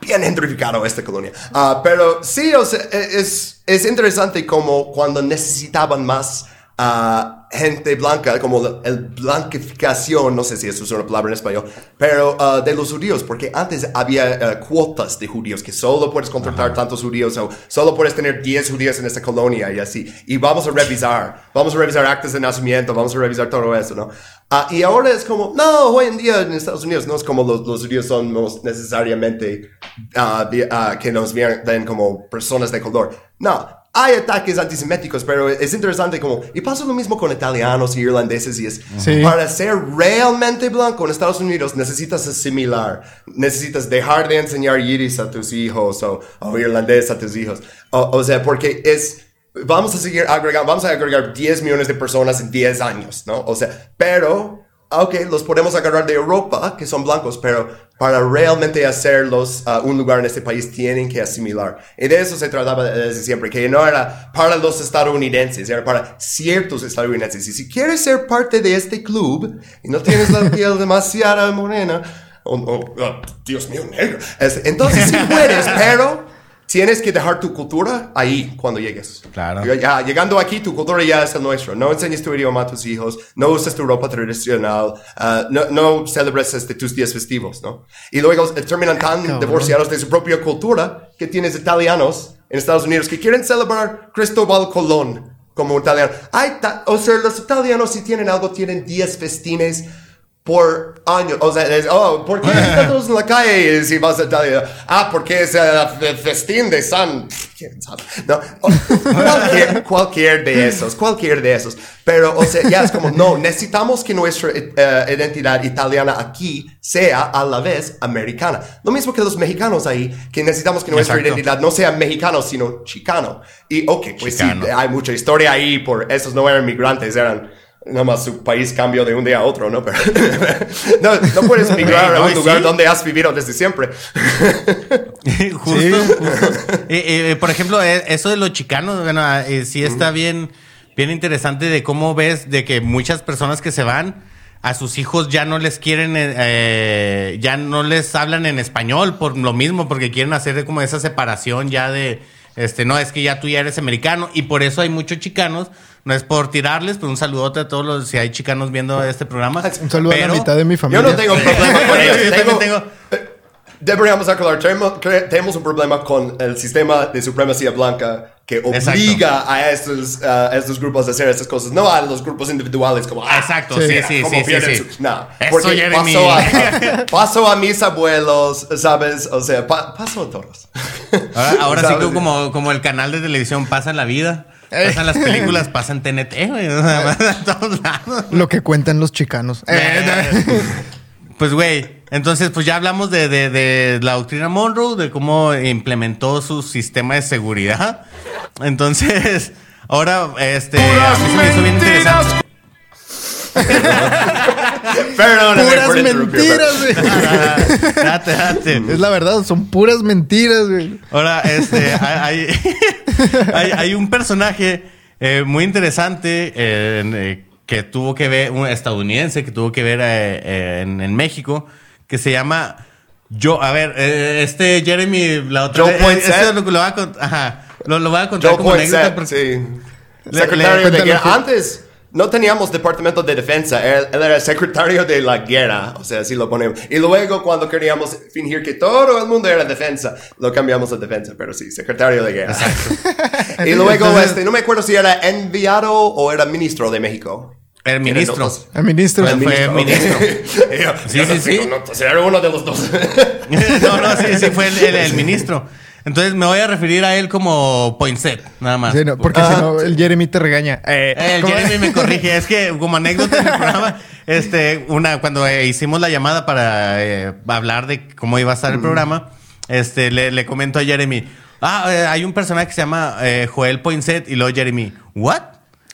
bien gentrificado esta colonia. Ah, pero sí, o sea, es, es interesante como cuando necesitaban más ah, gente blanca, como la- el blanquificación, no sé si eso es una palabra en español, pero ah, de los judíos, porque antes había ah, cuotas de judíos, que solo puedes contratar tantos judíos o solo puedes tener 10 judíos en esta colonia y así. Y vamos a revisar, vamos a revisar actas de nacimiento, vamos a revisar todo eso, ¿no? Ah, y ahora es como, no, hoy en día en Estados Unidos no es como los, los judíos son most- necesariamente ah, vi- ah, que nos ven como personas de color. No, hay ataques antiseméticos, pero es interesante como, y pasa lo mismo con italianos y irlandeses y es, Sí. para ser realmente blanco en Estados Unidos necesitas asimilar, necesitas dejar de enseñar yiddish a tus hijos o, o irlandés a tus hijos. O, o sea, porque es, vamos a seguir agregando, vamos a agregar 10 millones de personas en 10 años, ¿no? O sea, pero, ok, los podemos agarrar de Europa, que son blancos, pero para realmente hacerlos a un lugar en este país tienen que asimilar. Y de eso se trataba desde siempre, que no era para los estadounidenses, era para ciertos estadounidenses. Y si quieres ser parte de este club y no tienes la piel demasiado morena, o, o- oh, Dios mío, negro, es- entonces sí puedes, pero tienes que dejar tu cultura ahí cuando llegues. Claro. Ya, llegando aquí, tu cultura ya es el nuestro. No enseñes tu idioma a tus hijos, no uses tu ropa tradicional, ah, no, no celebres este, tus días festivos, ¿no? Y luego eh, terminan tan divorciados de su propia cultura que tienes italianos en Estados Unidos que quieren celebrar Cristóbal Colón como italiano. Ay, o sea, los italianos si tienen algo, tienen días festines por años. O sea, es, oh, ¿por qué están todos en la calle si vas a Italia? Ah, porque es el festín de San... ¿Quién sabe? No, o- cualquier, cualquier de esos, cualquier de esos. Pero, o sea, ya es como, no, necesitamos que nuestra eh, identidad italiana aquí sea a la vez americana. Lo mismo que los mexicanos ahí, que necesitamos que nuestra Exacto. identidad no sea mexicano, sino chicano. Y, ok, pues Chicano. sí, hay mucha historia ahí por esos no eran migrantes, eran nada más su país cambió de un día a otro, ¿no? Pero no, no puedes migrar a un lugar sí. donde has vivido desde siempre. justo, justo. Eh, eh, por ejemplo, eh, eso de los chicanos, bueno, eh, sí está bien, bien interesante de cómo ves de que muchas personas que se van a sus hijos ya no les quieren, ya no les hablan en español por lo mismo, porque quieren hacer como esa separación ya de, este, no, es que ya tú ya eres americano y por eso hay muchos chicanos. No es por tirarles, pero un saludote a todos los, si hay chicanos viendo este programa. Un saludo a Pero- la mitad de mi Yo familia. no tengo problema con ellos. Yo Tengo- tengo- Deberíamos aclarar, tenemos un problema con el sistema de supremacía blanca que obliga a estos, a estos grupos a hacer estas cosas, no a los grupos individuales como... ah, Exacto, Sí. sí, sí, sí, sí, su- No, Eso, porque Jeremy. pasó a, pasó a mis abuelos, ¿sabes? O sea, pa- pasó a todos. Ahora, ahora sí que como, como el canal de televisión pasa en la vida, pasan las películas, pasa en TNT, güey. O sea, en todos lados. Lo que cuentan los chicanos. Eh, Pues, güey, entonces, pues ya hablamos de, de- de la doctrina Monroe, de cómo implementó su sistema de seguridad. Entonces, ahora, este, a mí se me hizo bien interesante. Perdóname puras mentiras, güey. Ah, Date, date. Es la verdad, son puras mentiras, güey. Ahora, este, hay, hay, hay- hay un personaje eh, muy interesante eh, en, eh, que tuvo que ver, un estadounidense que tuvo que ver eh, eh, en, en México, que se llama yo, a ver, eh, este Jeremy, la otra Joe vez, eh, esto lo, lo voy a cont- ajá, lo, lo voy a contar Joe como anécdota porque sí. Le- Secretario le- de guerra. Antes no teníamos departamento de defensa. Él, él era secretario de la guerra. O sea, así lo ponemos. Y luego cuando queríamos fingir que todo el mundo era defensa, lo cambiamos a defensa. Pero sí, secretario de guerra. y luego, este, no me acuerdo si era enviado o era ministro de México. El ministro. El ministro. Fue- fue ministro. Yo- Sí, sí, no sí. Era uno de los dos. no, no, sí, sí, fue el, el- el ministro. Entonces me voy a referir a él como Poinsett, nada más. Sí, no, porque si no, el Jeremy te regaña. Eh, El ¿cómo? Jeremy me corrige. Es que como anécdota en el programa, este, una, cuando eh, hicimos la llamada para eh, hablar de cómo iba a estar el programa, este, le, le comento a Jeremy, ah, eh, hay un personaje que se llama eh, Joel Poinsett y luego Jeremy, ¿what?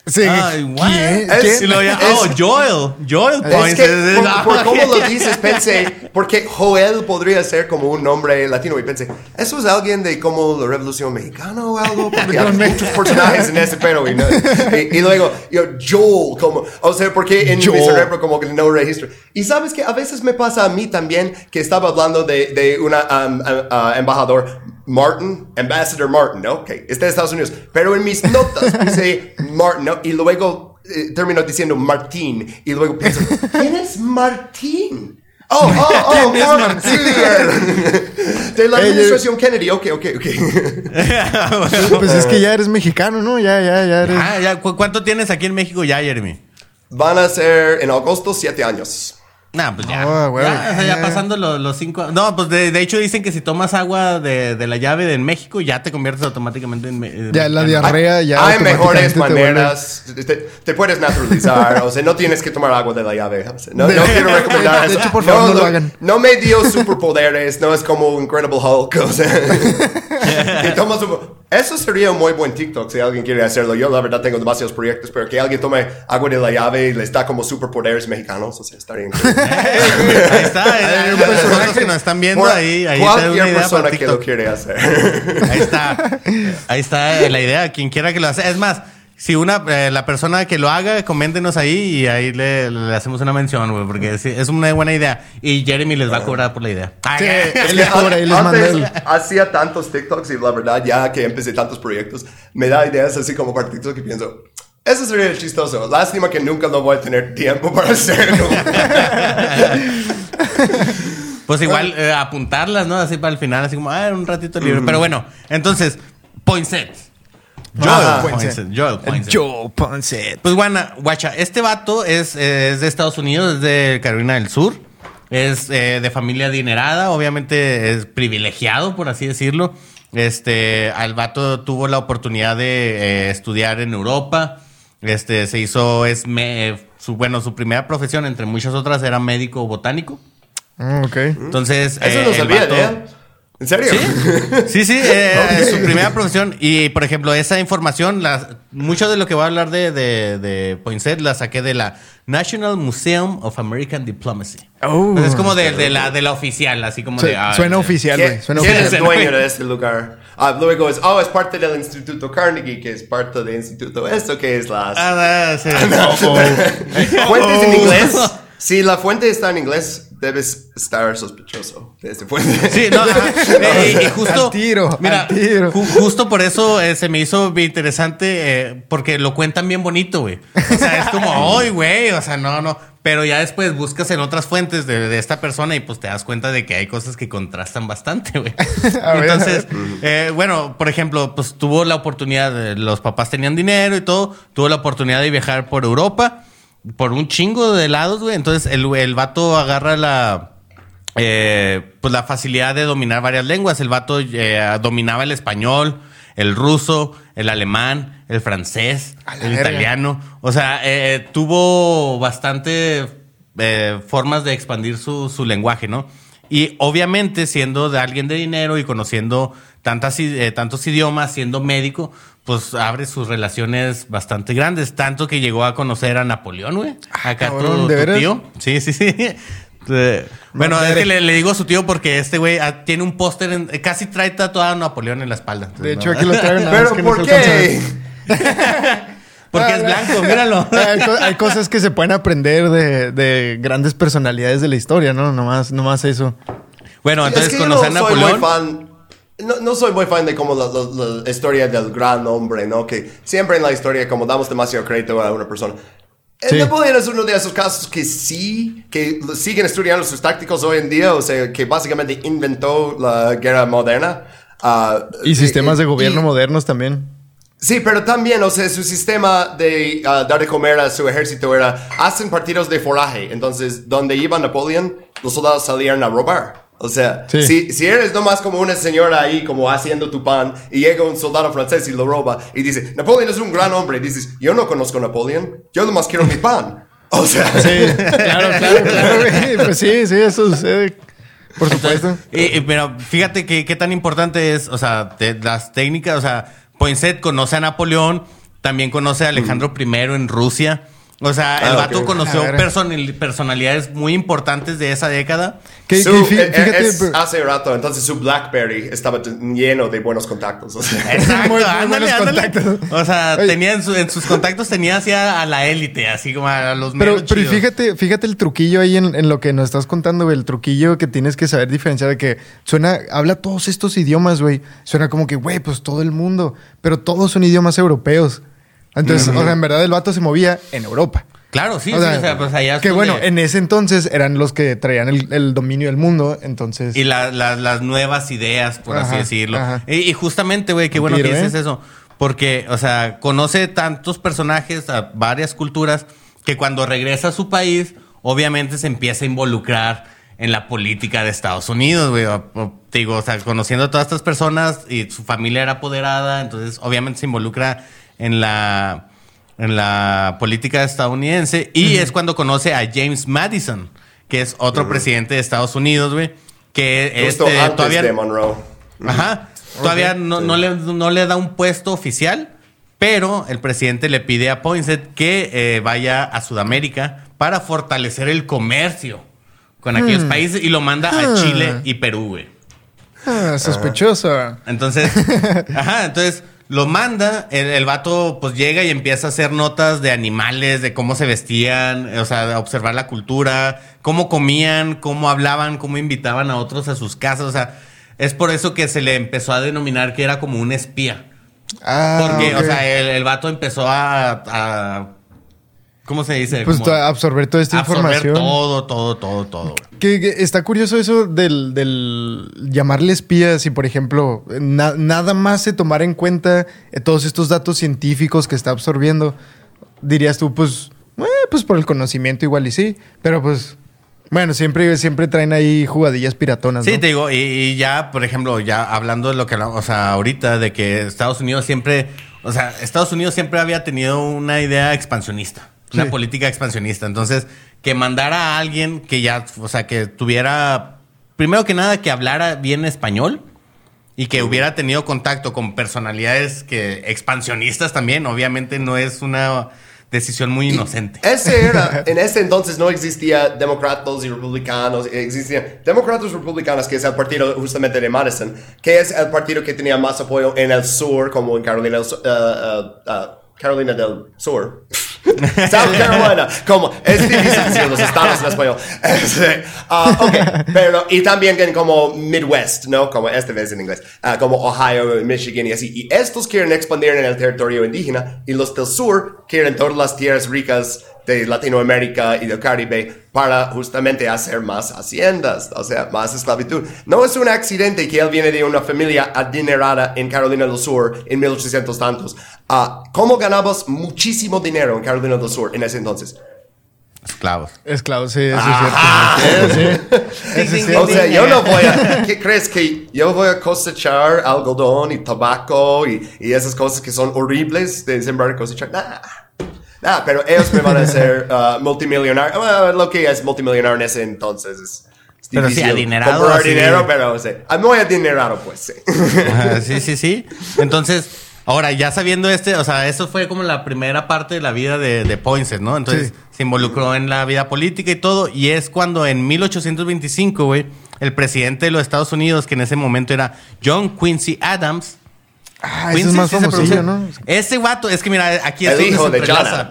Sí. Ay, what? ¿Quién? Es- ya, Es- oh, Joel, Joel Es Poinsett. que por, Ah, por cómo lo dices pensé, porque Joel podría ser como un nombre latino y pensé, ¿eso es alguien de como la Revolución Mexicana o algo? Porque hay muchos personajes en ese pero y, no- y, y luego yo Joel como, o sea, porque en mi Joel. cerebro como que no registro. Y sabes que a veces me pasa a mí también que estaba hablando de, de una um, uh, uh, embajador Martin, Ambassador Martin, ¿no? Ok, está en Estados Unidos. Pero en mis notas puse Martin, ¿no? Y luego eh, terminó diciendo Martín. Y luego pienso, ¿quién es Martín? Oh, oh, oh, ¿Quién es Martin, sí, eh, De la administración Kennedy, ok, ok, ok. Pues es que ya eres mexicano, ¿no? Ya, ya, ya eres. Ah, ya, ¿cu- ¿Cuánto tienes aquí en México ya, Jeremy? Van a ser en agosto siete años. Nah, pues ya. Güey. ya, o sea, ya pasando los, los cinco. No, pues de, de hecho dicen que si tomas agua de, de la llave de en México, ya te conviertes automáticamente en. Ya la diarrea ya. Hay mejores maneras. Te, te puedes naturalizar. o sea, no tienes que tomar agua de la llave. o sea, no, De- no quiero recomendar de eso. hecho, por favor, no lo hagan. No me dio superpoderes. No es como Incredible Hulk. O sea, que toma su- eso sería un muy buen TikTok si alguien quiere hacerlo. Yo, la verdad, tengo demasiados proyectos, pero que alguien tome agua de la llave y les da como superpoderes mexicanos. O sea, estaría increíble. Ahí está. Hay un Los personaje- que nos están viendo Por- ahí. ahí cualquier idea persona que lo quiere hacer. Ahí está. Ahí está la idea. Quien quiera que lo haga. Es más, si una eh, la persona que lo haga, coméntenos ahí y ahí le, le hacemos una mención, güey, porque sí, es una buena idea. Y Jeremy les va a cobrar por la idea. Sí, Ay, él les cobra y les manda Antes el. hacía tantos TikToks y la verdad, ya que empecé tantos proyectos, me da ideas así como para TikTok y pienso, eso sería chistoso. Lástima que nunca lo voy a tener tiempo para hacerlo. Pues igual eh, apuntarlas, ¿no? Así para el final, así como, ah, un ratito libre. Pero bueno, entonces, Poinsett. Joel Ajá. Poinsett. Joel Poinsett. Poinsett. Pues bueno, guacha, este vato es, eh, es de Estados Unidos, es de Carolina del Sur. Es eh, de familia adinerada, obviamente es privilegiado, por así decirlo. Este, al vato tuvo la oportunidad de eh, estudiar en Europa. Este, se hizo, es me- su, bueno, su primera profesión, entre muchas otras, era médico botánico. Ah, ok. Entonces, Eso eh, sabía vato- él. ¿En serio? Sí, sí, eh, es su primera profesión. Y, por ejemplo, esa información, la, mucho de lo que voy a hablar de, de, de Poinsett la saqué de la National Museum of American Diplomacy. Oh. Pues es como de, de la, de la oficial, así como Su- de... ah, suena oficial, ¿Quién, güey. Suena quién es oficial. el dueño de este lugar? Ah, luego es, oh, es parte del Instituto Carnegie, que es parte del Instituto esto, que es las... Ah, ah, sí. ¿Fuentes en Oh. inglés? Si la fuente está en inglés, debes estar sospechoso de esta fuente. Sí, no, ajá. Eh, y, y justo. Al tiro, mira, al tiro. ju- justo por eso eh, se me hizo bien interesante, eh, porque lo cuentan bien bonito, güey. O sea, es como, ¡ay, güey! O sea, no, no. Pero ya después buscas en otras fuentes de, de esta persona y pues te das cuenta de que hay cosas que contrastan bastante, güey. Entonces, eh, bueno, por ejemplo, pues tuvo la oportunidad, de- los papás tenían dinero y todo, tuvo la oportunidad de viajar por Europa, por un chingo de lados, güey. Entonces, el, el vato agarra la eh, pues la facilidad de dominar varias lenguas. El vato eh, dominaba el español, el ruso, el alemán, el francés, el verga. italiano. O sea, eh, tuvo bastante formas de expandir su, su lenguaje, ¿no? Y obviamente, siendo de alguien de dinero y conociendo tantas, tantos idiomas, siendo médico, pues abre sus relaciones bastante grandes. Tanto que llegó a conocer a Napoleón, güey. Acá cabrón, tu, ¿de tu veras? tío. Sí, sí, sí. Eh, Bueno, No, es que le, le digo a su tío porque este güey ah, tiene un póster, en- eh, casi trae tatuado a Napoleón en la espalda. De hecho, no. aquí lo traen. ¿Pero que no por ver. qué? Porque es Ah, blanco, míralo. Hay, co- hay cosas que se pueden aprender de, de grandes personalidades de la historia, ¿no? Nomás, nomás eso. Bueno, entonces es que conocer a no soy muy Napoleón. fan. No, no soy muy fan de como la, la- la historia del gran hombre, ¿no? Que siempre en la historia como damos demasiado crédito a una persona. Sí. Napoleón es uno de esos casos que sí, que siguen estudiando sus tácticos hoy en día, o sea, que básicamente inventó la guerra moderna. ah, Y sistemas de gobierno y- modernos también. Sí, pero también, o sea, su sistema de ah, dar de comer a su ejército era, hacen partidos de foraje. Entonces, donde iba Napoleón, los soldados salían a robar. O sea, Sí. si, si eres nomás como una señora ahí, como haciendo tu pan, y llega un soldado francés y lo roba, y dice, Napoleón es un gran hombre, y dices, yo no conozco a Napoleón, yo nomás quiero mi pan. O sea, Sí, claro, claro, claro. Pues sí, sí, eso sucede. Por supuesto. Y, y, pero fíjate que qué tan importante es, o sea, las técnicas, o sea, Poinsett conoce a Napoleón, también conoce a Alejandro I en Rusia. O sea, el Ah, vato ok. conoció personalidades muy importantes de esa década. Que, su- que fí- eh, fíjate, es hace rato, entonces su Blackberry estaba lleno de buenos contactos. O sea. Exacto, Muy- muy ándale, buenos ándale. contactos. O sea, Oye. tenía en, su- en sus contactos tenía hacia a la élite, así como a los Pero, meros pero chidos. fíjate, fíjate el truquillo ahí en, en lo que nos estás contando, güey. El truquillo que tienes que saber diferenciar de que suena, habla todos estos idiomas, güey. Suena como que, güey, pues todo el mundo. Pero todos son idiomas europeos. Entonces, o sea, en verdad el vato se movía en Europa. Claro, sí, O sea, sí, o sea, pues allá que bueno, en ese entonces eran los que traían el, el dominio del mundo. Entonces, Y la- la- las nuevas ideas, por así decirlo. Y, y justamente, güey, qué bueno que dices ¿eh? eso. Porque, o sea, conoce tantos personajes, a varias culturas, que cuando regresa a su país, obviamente se empieza a involucrar en la política de Estados Unidos, güey. Digo, o sea, conociendo a todas estas personas y su familia era apoderada, entonces obviamente se involucra en la, en la política estadounidense. Y es cuando conoce a James Madison, que es otro presidente de Estados Unidos, güey. Que Justo este, antes todavía, de Monroe. Ajá. Todavía no, no le, no le da un puesto oficial, pero el presidente le pide a Poinsett que eh, vaya a Sudamérica para fortalecer el comercio con aquellos países y lo manda a Hmm. Chile y Perú, güey. ah, sospechoso. Entonces, ajá, entonces lo manda, el, el vato pues llega y empieza a hacer notas de animales, de cómo se vestían, o sea, observar la cultura, cómo comían, cómo hablaban, cómo invitaban a otros a sus casas, o sea, es por eso que se le empezó a denominar que era como un espía. Ah, Porque, o sea, el, el vato empezó a, a- ¿cómo se dice? Pues absorber toda esta absorber información. todo, todo, todo, todo. Que, que está curioso eso del, del llamarle espías y, por ejemplo, na- nada más se tomar en cuenta eh, todos estos datos científicos que está absorbiendo. Dirías tú, pues, eh, pues por el conocimiento igual y sí, pero pues, bueno, siempre, siempre traen ahí jugadillas piratonas. Sí, te digo, y, y ya, por ejemplo, ya hablando de lo que hablamos, o sea, ahorita de que Estados Unidos siempre, o sea, Estados Unidos siempre había tenido una idea expansionista, una Sí. política expansionista. Entonces, que mandara a alguien que ya, o sea, que tuviera, primero que nada, que hablara bien español y que hubiera tenido contacto con personalidades que expansionistas también, obviamente no es una decisión muy inocente. Ese era, en ese entonces no existía demócratas y republicanos, existían demócratas y republicanos, que es el partido justamente de Madison, que es el partido que tenía más apoyo en el sur, como en Carolina uh, uh, uh, Carolina del Sur. South Carolina, como es difícil decir los estados en español. Este, ah, ok, pero y también como Midwest, ¿no? Como esta vez en inglés, ah, como Ohio, Michigan y así. Y estos quieren expandir en el territorio indígena y los del sur quieren todas las tierras ricas de Latinoamérica y del Caribe para justamente hacer más haciendas, o sea, más esclavitud. No es un accidente que él viene de una familia adinerada en Carolina del Sur en 1800 tantos. Ah, ¿Cómo ganamos muchísimo dinero en Carolina del Sur en ese entonces? Esclavos. Esclavo, sí, eso Ajá. es cierto. Sí, eso es cierto. O sea, yo no voy a... ¿Qué crees? ¿Que yo voy a cosechar algodón y tabaco y, y esas cosas que son horribles de sembrar y cosechar? Nah. Nah, pero ellos me van a hacer uh, multimillonario. Bueno, lo que es multimillonario en ese entonces es... es Pero sí, adinerado, Comprar sí. dinero, pero. Ah, Muy adinerado, pues sí. Sí, sí, sí. Entonces, ahora ya sabiendo este, o sea, eso fue como la primera parte de la vida de, de Poinsett, ¿no? Entonces Sí. se involucró en la vida política y todo. Y es cuando en 1825, güey, el presidente de los Estados Unidos, que en ese momento era John Quincy Adams. Ah, ese es más ¿sí se famosillo? ¿no? Ese guato, es que mira, aquí es El donde hijo se de entrelaza.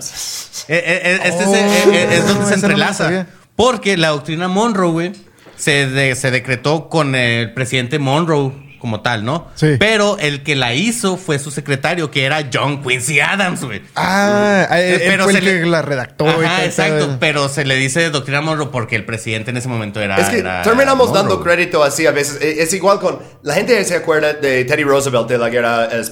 Eh, eh, eh, Este es, Oh, eh, eh, es donde se no la entrelaza. sabía. Porque la doctrina Monroe, güey, se, de- se decretó con el presidente Monroe como tal, ¿no? Sí. Pero el que la hizo fue su secretario, que era John Quincy Adams, güey. Ah, él, él Pero fue se el le- que la redactó. y Ajá, exacto. Pero se le dice doctrina Monroe porque el presidente en ese momento era. Es que era terminamos Monroe. dando crédito así a veces. Eh, Es igual con. La gente se acuerda de Teddy Roosevelt de la guerra eh,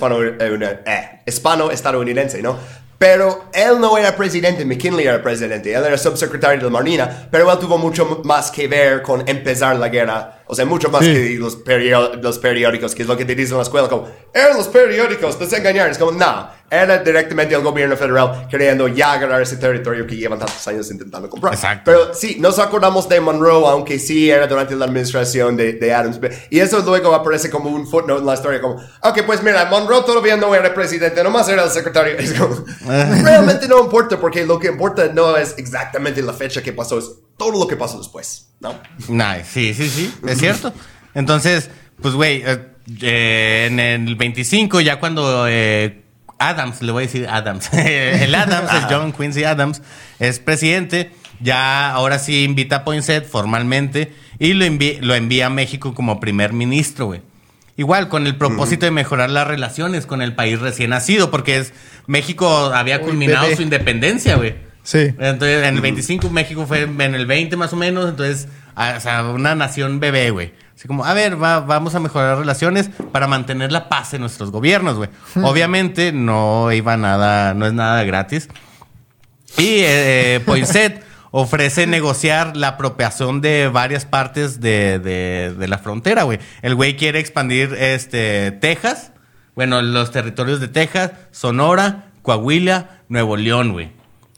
eh, hispano-estadounidense, ¿no? Pero él no era presidente, McKinley era presidente, él era subsecretario de la Marina, pero él tuvo mucho más que ver con empezar la guerra, o sea, mucho más Sí. que los, los periódicos, que es lo que te dicen en la escuela, como, eran los periódicos, desengañar, es como, no, era directamente el gobierno federal queriendo ya agarrar ese territorio que llevan tantos años intentando comprar. Exacto. Pero sí, nos acordamos de Monroe, aunque sí era durante la administración de, de Adams. Y eso luego aparece como un footnote en la historia, como, ok, pues mira, Monroe todavía no era presidente, nomás era el secretario. Es como, realmente no importa, porque lo que importa no es exactamente la fecha que pasó, es todo lo que pasó después, ¿no? Nah, sí, sí, sí, es cierto. Entonces, pues, güey, eh, eh, en el 25, ya cuando eh, Adams, le voy a decir Adams, el Adams, el John Quincy Adams, es presidente, ya ahora sí invita a Poinsett formalmente y lo, envi- lo envía a México como primer ministro, güey. Igual, con el propósito de mejorar las relaciones con el país recién nacido, porque es México había culminado su independencia, güey. Sí. Entonces, en el 25 México fue en el 20 más o menos, entonces, a- o sea, una nación bebé, güey. Así como, a ver, va- vamos a mejorar relaciones para mantener la paz en nuestros gobiernos, güey. Obviamente no iba nada, no es nada gratis. Y eh, Poinsett ofrece negociar la apropiación de varias partes de, de- de la frontera, güey. El güey quiere expandir este, Texas, bueno, los territorios de Texas, Sonora, Coahuila, Nuevo León, güey.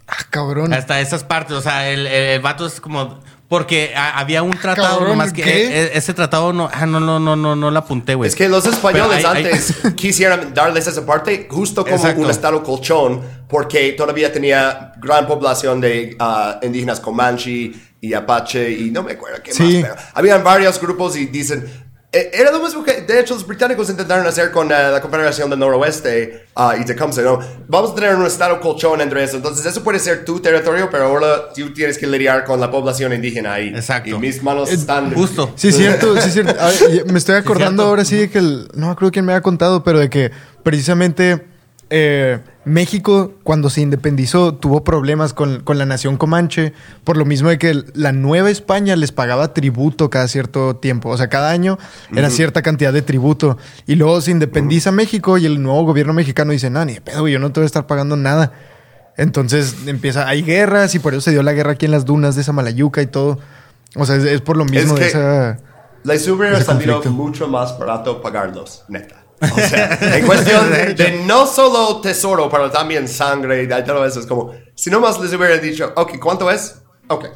Ah, cabrón. Hasta esas partes, o sea, el, el vato es como... Porque a- había un tratado, cabrón, nomás que ¿qué? e- ese tratado no, ah, no, no, no, no, no la apunté, güey. Es que los españoles hay- hay- antes quisieran darles esa parte justo como Exacto. un estado colchón, porque todavía tenía gran población de ah, indígenas Comanche y Apache y no me acuerdo qué Sí. más, pero habían varios grupos y dicen... eh, Era lo mismo que, de hecho, los británicos intentaron hacer con eh, la Confederación del Noroeste ah, y Tecumseh, ¿no? Vamos a tener un estado colchón entre eso. Entonces, eso puede ser tu territorio, pero ahora tú tienes que lidiar con la población indígena ahí. Exacto. Y mis manos están... Justo. Sí, cierto, sí, cierto. Ver, y me estoy acordando ahora sí de que el, no creo quién me ha contado, pero de que precisamente eh, México, cuando se independizó, tuvo problemas con, con, la nación comanche, por lo mismo de que la Nueva España les pagaba tributo cada cierto tiempo. O sea, cada año era cierta cantidad de tributo. Y luego se independiza México y el nuevo gobierno mexicano dice, no, ni de pedo, yo no te voy a estar pagando nada. Entonces empieza, hay guerras y por eso se dio la guerra aquí en las dunas de Samalayuca y todo. O sea, es, es por lo mismo Es de esa... Les hubiera salido mucho más barato pagarlos, neta. O sea, en cuestión de, de no solo tesoro, pero también sangre y todo eso. Es como, si nomás les hubiera dicho, ok, ¿cuánto es? Ok.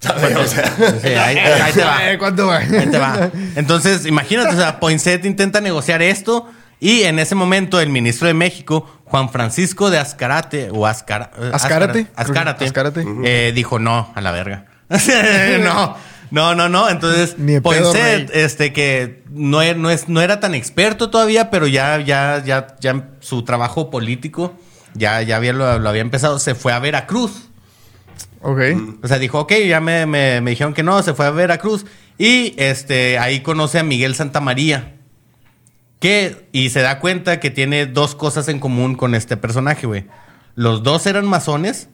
¿Sabes? O sea, Sí, ahí, ahí te va. Eh, ¿Cuánto va? Ahí te va. Entonces, imagínate, o sea, Poinsett intenta negociar esto y en ese momento el ministro de México, Juan Francisco de Azcarate, o Azcara- eh, Azcárate. Azcárate, Azcárate. eh, dijo no a la verga. no, no, no, no. Entonces, Poinsett, este, que no, era- no, es, no era tan experto todavía, pero ya, ya, ya, ya su trabajo político ya, ya había, lo, lo había empezado, se fue a Veracruz. Ok. O sea, dijo, ok, ya me, me- me dijeron que no, se fue a Veracruz. Y este, ahí conoce a Miguel Santamaría. Que, y se da cuenta que tiene dos cosas en común con este personaje, güey. Los dos eran masones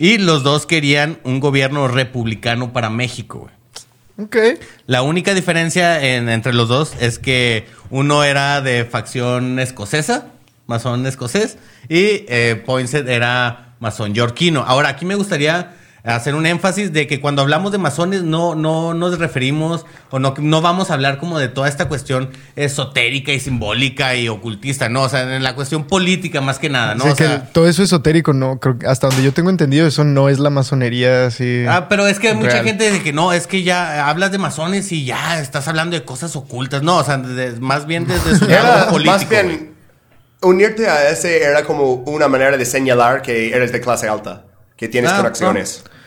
y los dos querían un gobierno republicano para México, güey. Ok. La única diferencia en- entre los dos es que uno era de facción escocesa, masón escocés, y eh, Poinsett era masón yorquino. Ahora, aquí me gustaría hacer un énfasis de que cuando hablamos de masones no, no nos referimos o no, no vamos a hablar como de toda esta cuestión esotérica y simbólica y ocultista, no, o sea, en la cuestión política más que nada, ¿no? O sea, O que sea, todo eso esotérico, no, creo que hasta donde yo tengo entendido, eso no es la masonería así. Ah, pero es que hay mucha Real. gente dice que no, es que ya hablas de masones y ya estás hablando de cosas ocultas. No, o sea, de- más bien desde su lado político. más bien, unirte a ese era como una manera de señalar que eres de clase alta, que tienes Ah, ah.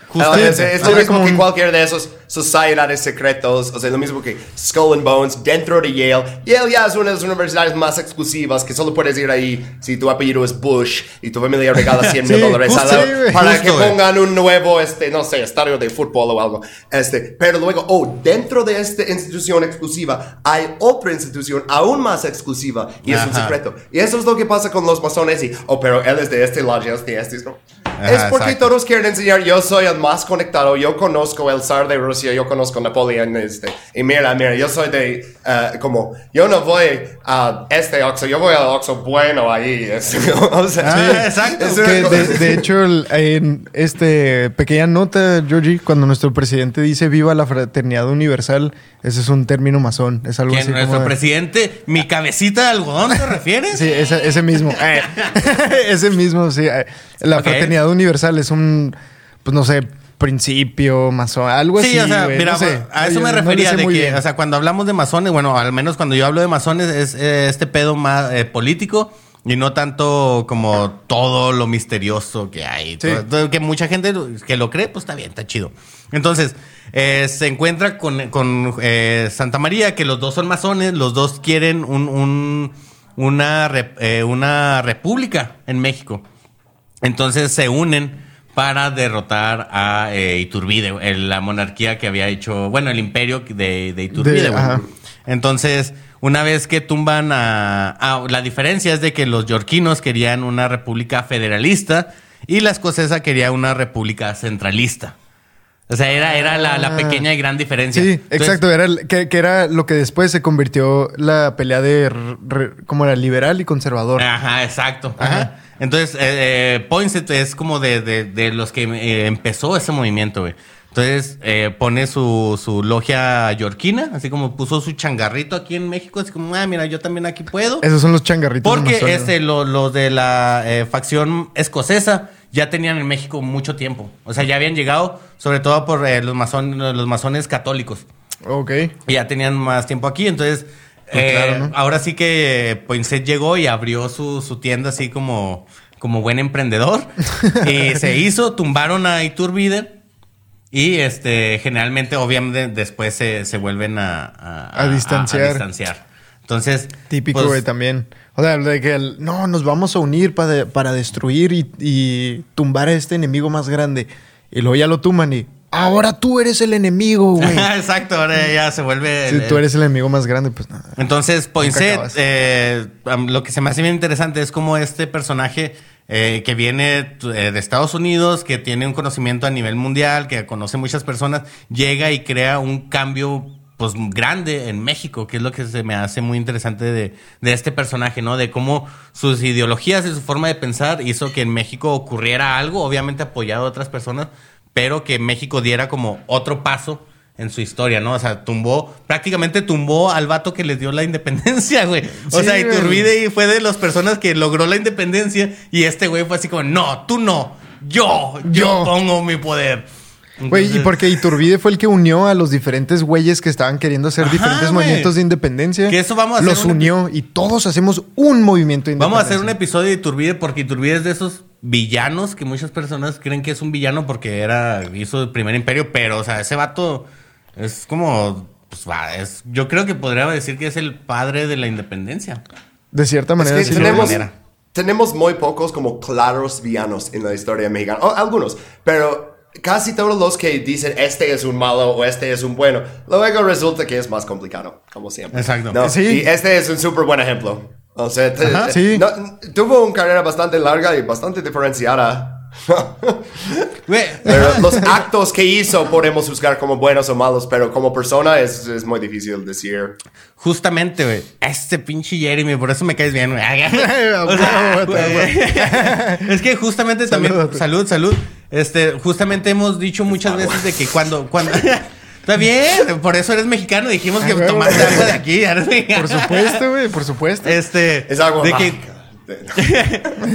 Justo. Ah, es, es lo mismo que cualquier de esos sociedades secretos, o sea, lo mismo que Skull and Bones dentro de Yale. Yale ya es una de las universidades más exclusivas que solo puedes ir ahí si tu apellido es Bush y tu familia regala 100 mil Sí, dólares justo, güey. para Justo, que pongan un nuevo, este, no sé, estadio de fútbol o algo. Este, pero luego, oh, dentro de esta institución exclusiva hay otra institución aún más exclusiva y es un Ajá. secreto. Y eso es lo que pasa con los masones y, oh, pero él es de este lado, es de este. Es, como- Ajá, es porque exacto. todos quieren enseñar, yo soy el más conectado, yo conozco el zar de Rusia, yo conozco Napoleón, este, y mira, mira, yo soy de, eh, como, yo no voy a este Oxxo, yo voy al Oxxo bueno ahí. es- o sea, Ah, exacto. es Que de, de hecho, el- en este pequeña nota, Georgie, cuando nuestro presidente dice viva la fraternidad universal, ese es un término masón. Es algo ¿Quién? así Nuestro como. de- presidente, mi cabecita de algodón, ¿te refieres? Sí, ese, ese mismo. Eh, ese mismo, sí. Eh, La Ok. fraternidad universal es un, pues no sé, principio, masón, algo Sí, así. o sea, mira, no sé. a eso Yo me refería de que, bien. o sea, cuando hablamos de masones, bueno, al menos cuando yo hablo de masones es eh, este pedo más eh, político y no tanto como todo lo misterioso que hay. Sí. Todo- que mucha gente que lo cree, pues está bien, está chido. Entonces, eh, se encuentra con, con, eh, Santa María, que los dos son masones, los dos quieren un, un- una, eh, una república en México. Entonces se unen para derrotar a eh, Iturbide, la monarquía que había hecho, bueno, el imperio de, de Iturbide. De-. Entonces, una vez que tumban a, a- La diferencia es de que los yorquinos querían una república federalista y la escocesa quería una república centralista. O sea, era, era la, la Ah. pequeña y gran diferencia. Sí, Entonces, exacto. Era el- que, que era lo que después se convirtió la pelea de, re- como era, liberal y conservador. Ajá, exacto. Ajá. Ajá. Entonces, eh, eh, Poinsett es como de, de- de los que eh, empezó ese movimiento, güey. Entonces, eh, pone su, su logia yorquina, así como puso su changarrito aquí en México, así como, ah, mira, yo también aquí puedo. Esos son los changarritos. Porque este, lo- los de la eh, facción escocesa ya tenían en México mucho tiempo. O sea, ya habían llegado, sobre todo por eh, los, masón- los masones católicos. Ok. Y ya tenían más tiempo aquí, entonces Pues eh, claro, ¿no? ahora sí que Poinsett llegó y abrió su, su tienda así como, como buen emprendedor y se hizo, tumbaron a Iturbide y este generalmente obviamente después se, se vuelven a, a, A distanciar. distanciar. Entonces, Típico, pues, güey, también. O sea, de que el- no, nos vamos a unir para, para destruir y, y tumbar a este enemigo más grande. Y luego ya lo tuman y, ahora tú eres el enemigo, güey. Exacto, ahora ya se vuelve. Si tú eres el enemigo más grande, pues nada. Entonces, Poinsett, eh, lo que se me hace bien interesante es como este personaje eh, que viene eh, de Estados Unidos, que tiene un conocimiento a nivel mundial, que conoce muchas personas, llega y crea un cambio pues grande en México, que es lo que se me hace muy interesante de, de este personaje, ¿no? De cómo sus ideologías y su forma de pensar hizo que en México ocurriera algo, obviamente apoyado a otras personas, pero que México diera como otro paso en su historia, ¿no? O sea, tumbó, prácticamente tumbó al vato que les dio la independencia, güey. O Sí, sea. Iturbide fue de las personas que logró la independencia y este güey fue así como, no, tú no, yo, yo, Yo. pongo mi poder. Güey, y porque Iturbide fue el que unió a los diferentes güeyes que estaban queriendo hacer Ajá, diferentes güey. movimientos de independencia. Que eso vamos a hacer Los unió y todos hacemos un movimiento de independencia. Vamos a hacer un episodio de Iturbide porque Iturbide es de esos villanos que muchas personas creen que es un villano porque era hizo el primer imperio, pero o sea, ese vato es como pues, va, es yo creo que podría decir que es el padre de la independencia. De cierta Es manera, que sí. tenemos, manera. tenemos muy pocos como claros villanos en la historia mexicana. O algunos, pero casi todos los que dicen este es un malo o este es un bueno, luego resulta que es más complicado, como siempre. Exacto. No, Sí. Y este es un súper buen ejemplo. O sea, te- Ajá, te- sí. no, tuvo una carrera bastante larga y bastante diferenciada. Pero los actos que hizo podemos juzgar como buenos o malos, pero como persona es, es muy difícil decir. Justamente, güey. Este pinche Jeremy, por eso me caes bien, güey, es que justamente también. Salud. Salud, salud. Este, justamente hemos dicho muchas veces de que cuando. cuando Está bien, por eso eres mexicano. Dijimos que Ah, tomaste agua de aquí. Por supuesto, güey, por supuesto. Este. Es algo de que,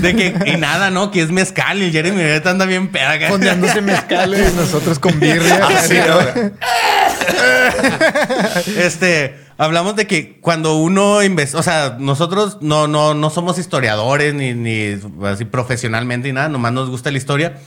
de que. Y nada, ¿no? Que es mezcal. Y el Jeremy ahorita anda bien peda. Fondeándose mezcales, nosotros con birria. Ah, sí, ¿no? Este, hablamos de que cuando uno investiga, o sea, nosotros no, no, no somos historiadores ni, ni así profesionalmente ni nada, nomás nos gusta la historia.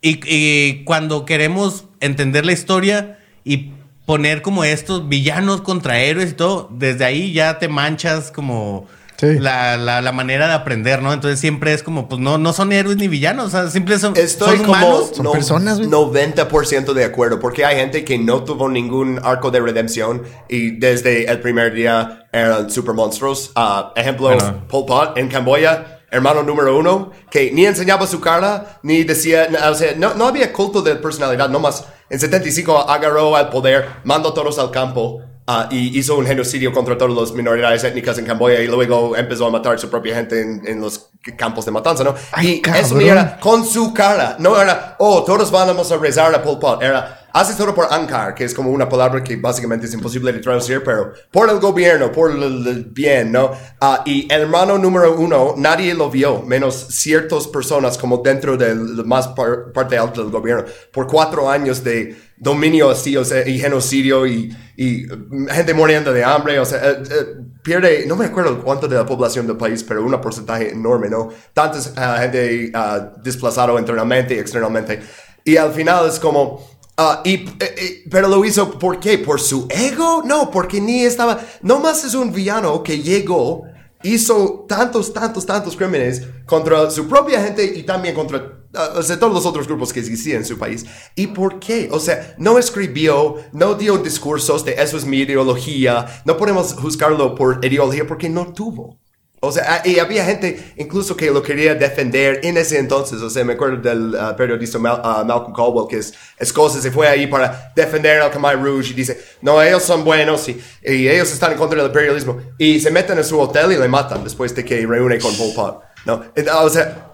Y, y cuando queremos entender la historia y poner como estos villanos contra héroes y todo, desde ahí ya te manchas como Sí. la, la, la manera de aprender, ¿no? Entonces siempre es como, pues no, no son héroes ni villanos, o sea, simplemente son, Estoy son como humanos. Son no- personas, güey. 90% de acuerdo, porque hay gente que no tuvo ningún arco de redención y desde el primer día eran super monstruos. Ah, ejemplo, Bueno. Pol Pot en Camboya, hermano número uno, que ni enseñaba su cara, ni decía, o sea, no, no había culto de personalidad, nomás en 75 agarró al poder, mandó a todos al campo. ah, y hizo un genocidio contra todas las minoridades étnicas en Camboya y luego empezó a matar a su propia gente en, en los campos de matanza, ¿no? Ay, y eso era con su cara. No era, oh, todos vamos a rezar a Pol Pot. Era, haces todo por Ankar, que es como una palabra que básicamente es imposible de traducir, pero por el gobierno, por el, bien, ¿no? Ah, y el hermano número uno, nadie lo vio, menos ciertas personas como dentro del más par- parte alta del gobierno, por cuatro años de dominio así, o sea, y genocidio y, y mm, gente muriendo de hambre, o sea, eh, eh, pierde, no me acuerdo cuánto de la población del país, pero un porcentaje enorme, ¿no? Tanta ah, gente ah, desplazado internamente y externamente. Y al final es como, ah, y, eh, eh, pero lo hizo, ¿por qué? ¿Por su ego? No, porque ni estaba, no más es un villano que llegó, hizo tantos, tantos, tantos crímenes contra su propia gente y también contra ah, o sea, todos los otros grupos que existían en su país. ¿Y por qué? O sea, no escribió, no dio discursos de eso es mi ideología, no podemos juzgarlo por ideología porque no tuvo. O sea, ah, y había gente incluso que lo quería defender en ese entonces. O sea, me acuerdo del ah, periodista Mal- ah, Malcolm Caldwell que es escocia, se fue ahí para defender al Khmer Rouge y dice, no, ellos son buenos y, y ellos están en contra del imperialismo. Y se meten en su hotel y le matan después de que reúne con Pol Pot. ¿no? O sea,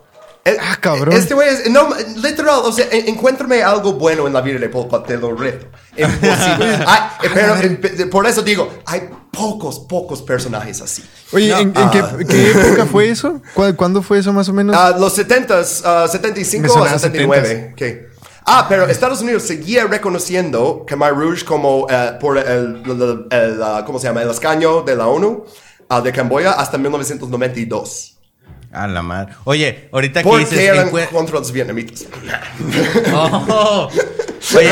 Ah, cabrón. Este güey es, no, literal, o sea, en- encuéntrame algo bueno en la vida de Pol Pot, te lo reto. Imposible. Eh, pero eh, pe- por eso digo, hay pocos, pocos personajes así. Oye, No, ¿en, en ah. qué, qué época fue eso? ¿Cu- ¿Cuándo fue eso más o menos? Ah, los 70s, ah, 75 Me o sonaba 79. ¿qué? Ah, pero Estados Unidos seguía reconociendo Khmer Rouge como eh, por el, el- el, ah, ¿cómo se llama? El escaño de la ONU de Camboya hasta 1992. A la madre. Oye, ahorita que Porque dices. eran encue- contra los vietnamitas. Oh. Oye,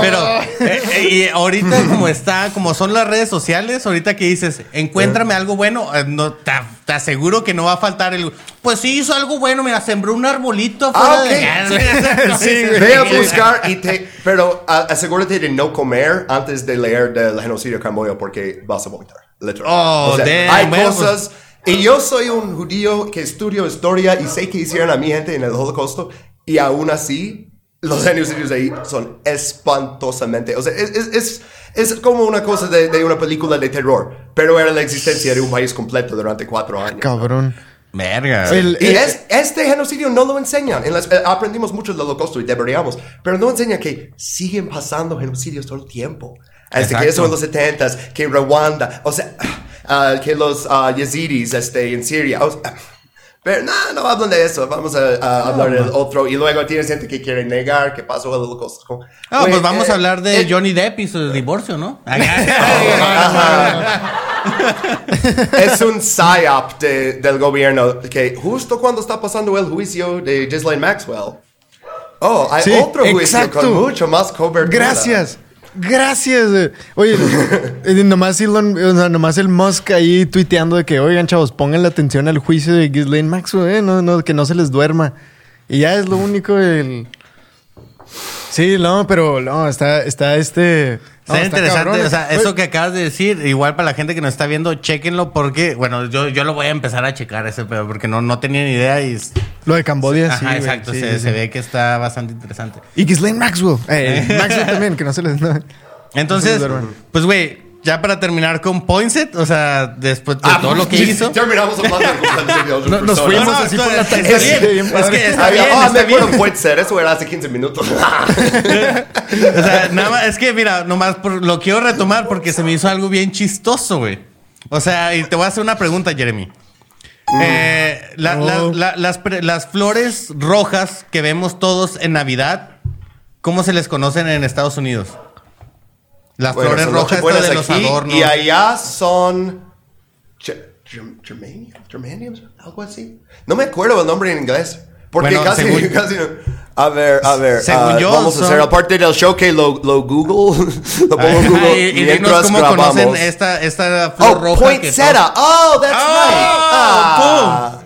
pero eh, eh, y ahorita como está, como son las redes sociales, ahorita que dices, encuéntrame algo bueno, eh, no, te, te aseguro que no va a faltar el. Pues sí, hizo algo bueno, mira, sembró un arbolito Ah, de. Sí. Ve a buscar y te... Pero a- asegúrate de no comer antes de leer del genocidio camboyo porque vas a vomitar. Literal. Oh, damn, hay bueno, pues- cosas... Y yo soy un judío que estudio historia y sé que hicieron a mi gente en el holocausto y aún así los genocidios ahí son espantosamente... O sea, es, es, es, como una cosa de, de una película de terror, pero era la existencia de un país completo durante cuatro años. Cabrón. Verga. El- Y el- es- este genocidio no lo enseñan. En las- eh, aprendimos mucho del holocausto y deberíamos, pero no enseñan que siguen pasando genocidios todo el tiempo. Este, que Exacto. eso en los 70 que Rwanda, o sea, ah, que los ah, yazidis este, en Siria. o sea, pero no, no hablan de eso. Vamos a, a hablar del otro. Y luego tienes gente que quiere negar que pasó el holocausto. Como, Ah, pues vamos eh, a hablar de eh, Johnny Depp y su divorcio, ¿no? es un psyop de- del gobierno que justo cuando está pasando el juicio de Ghislaine Maxwell. Oh, hay Sí, otro juicio exacto. con mucho más cobertura. Gracias. Gracias. Oye, eh, nomás, Elon, o sea, nomás el Musk ahí tuiteando de que, oigan, chavos, pongan la atención al juicio de Ghislaine Maxwell, eh, no, no, que no se les duerma. Y ya es lo único el... Sí, no, pero no, está, está este... no, Está interesante, cabrón. o sea, eso que acabas de decir, igual para la gente que nos está viendo, chequenlo porque, bueno, yo, yo lo voy a empezar a checar ese pedo porque no, no tenía ni idea y... Lo de Cambodia, Ajá, sí, güey, exacto, sí, se, sí, se sí. ve que está bastante interesante. Y Ghislaine Maxwell. Eh, Maxwell también, que no se les... no. Entonces, No se duerman. pues güey, ya para terminar con Poinsett, o sea, después de Ah, todo lo que sí, hizo... Terminamos hablando No, nos fuimos No, no, así por la está tangente, bien. bien Es que está Ah, bien, ah, está bien. puede ser, eso era hace 15 minutos. O sea, nada más, es que mira, nomás por- lo quiero retomar porque se me hizo algo bien chistoso, güey. O sea, y te voy a hacer una pregunta, Jeremy. Eh, la- la- Oh. la- las, pre- las flores rojas que vemos todos en Navidad, ¿cómo se les conocen en Estados Unidos? Las Bueno, flores rojas de los aquí, adornos. Y allá son. Ge- germ- Germanium, Germanium, algo así. No me acuerdo el nombre en inglés. Porque Bueno, casi, según- casi no. A ver, a ver. Según ah, yo, vamos a hacer, aparte del show que lo, lo Google, lo pongo en Google y, y dinos mientras cómo grabamos. conocen esta, esta flor Oh, roja. Que. Oh, that's Ah, right. Ah. Ah,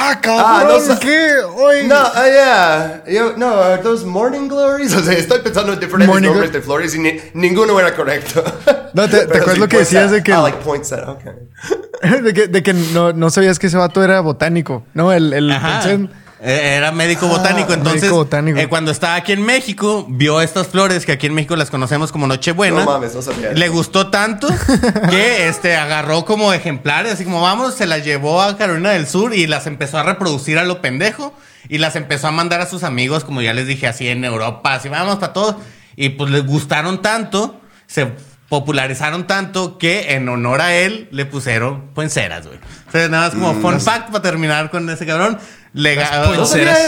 Ah, cabrón, no sa- ¿qué? Oye. No, ah, yeah. Yo, no, are those morning glories? O sea, estoy pensando en diferentes Morning nombres de flores y ni- ninguno era correcto. No, ¿te- te acuerdas lo que decías de que- Ah, like Poinsettia, okay. de que, de que no, no sabías que ese vato era botánico. No, el... el Ajá. pensé- Era médico botánico, entonces médico botánico. eh, cuando estaba aquí en México vio estas flores que aquí en México las conocemos como Nochebuena. No mames, no sabía Le gustó tanto que este agarró como ejemplares, así como vamos, se las llevó a Carolina del Sur y las empezó a reproducir a lo pendejo y las empezó a mandar a sus amigos, como ya les dije, así en Europa, así vamos para todos y pues les gustaron tanto, se popularizaron tanto que en honor a él le pusieron puenceras, güey. O sea, nada más como Mm, fun fact para terminar con ese cabrón. Le, No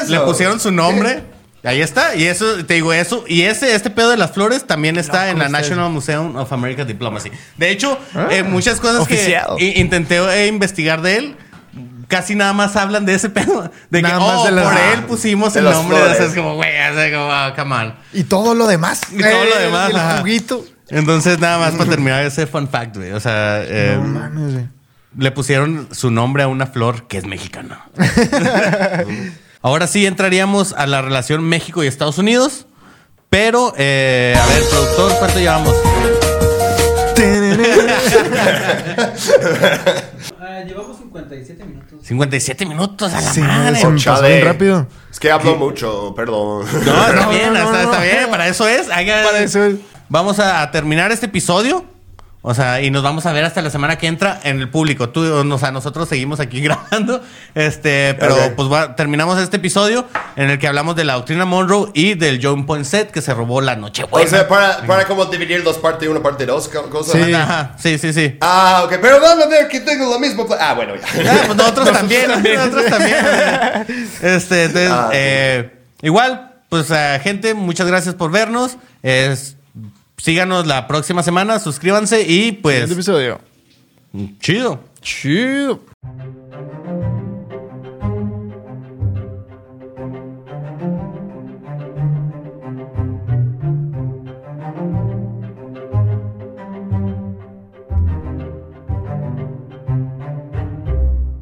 le pusieron su nombre. Ahí está. Y eso, te digo, eso. Y ese, este pedo de las flores también está en la ¿cómo está National Museum of American Diplomacy. De hecho, eh, muchas cosas Oficial. que intenté eh, investigar de él. Casi nada más hablan de ese pedo. De Nada que, más oh, de las- por él pusimos de el nombre. O sea, es como, güey, o sea, como, ah, come on. Y todo lo demás. Y todo lo Eh, demás, El juguito. Entonces, nada más para terminar ese fun fact, güey. O sea, eh, No mames, güey. le pusieron su nombre a una flor que es mexicana. Ahora sí entraríamos a la relación México y Estados Unidos. Pero, eh, a ver, productor, ¿cuánto llevamos? Ah, llevamos 57 minutos. 57 minutos a la Sí, madre. se me pasó Chale. bien rápido. Es que hablo mucho, perdón. No, está No, bien, no, está, no, está no. bien, para eso es. Haga- Para eso es. Vamos a, terminar este episodio. O sea, y nos vamos a ver hasta la semana que entra en el público. Tú, o sea, nosotros seguimos aquí grabando. Este, pero Ok. pues va- terminamos este episodio en el que hablamos de la doctrina Monroe y del John Poinsett que se robó la noche O sea, para, para como dividir dos partes uno, parte dos, co- cosas. Sí. Ajá, sí, sí, sí. Ah, ok, pero van a ver que tengo lo mismo. Ah, bueno, ya. Ah, pues nosotros también, nosotros también. Este, entonces, Ah, sí. eh, igual, pues eh, gente, muchas gracias por vernos. Es- síganos la próxima semana, suscríbanse y pues episodio. chido. Chido.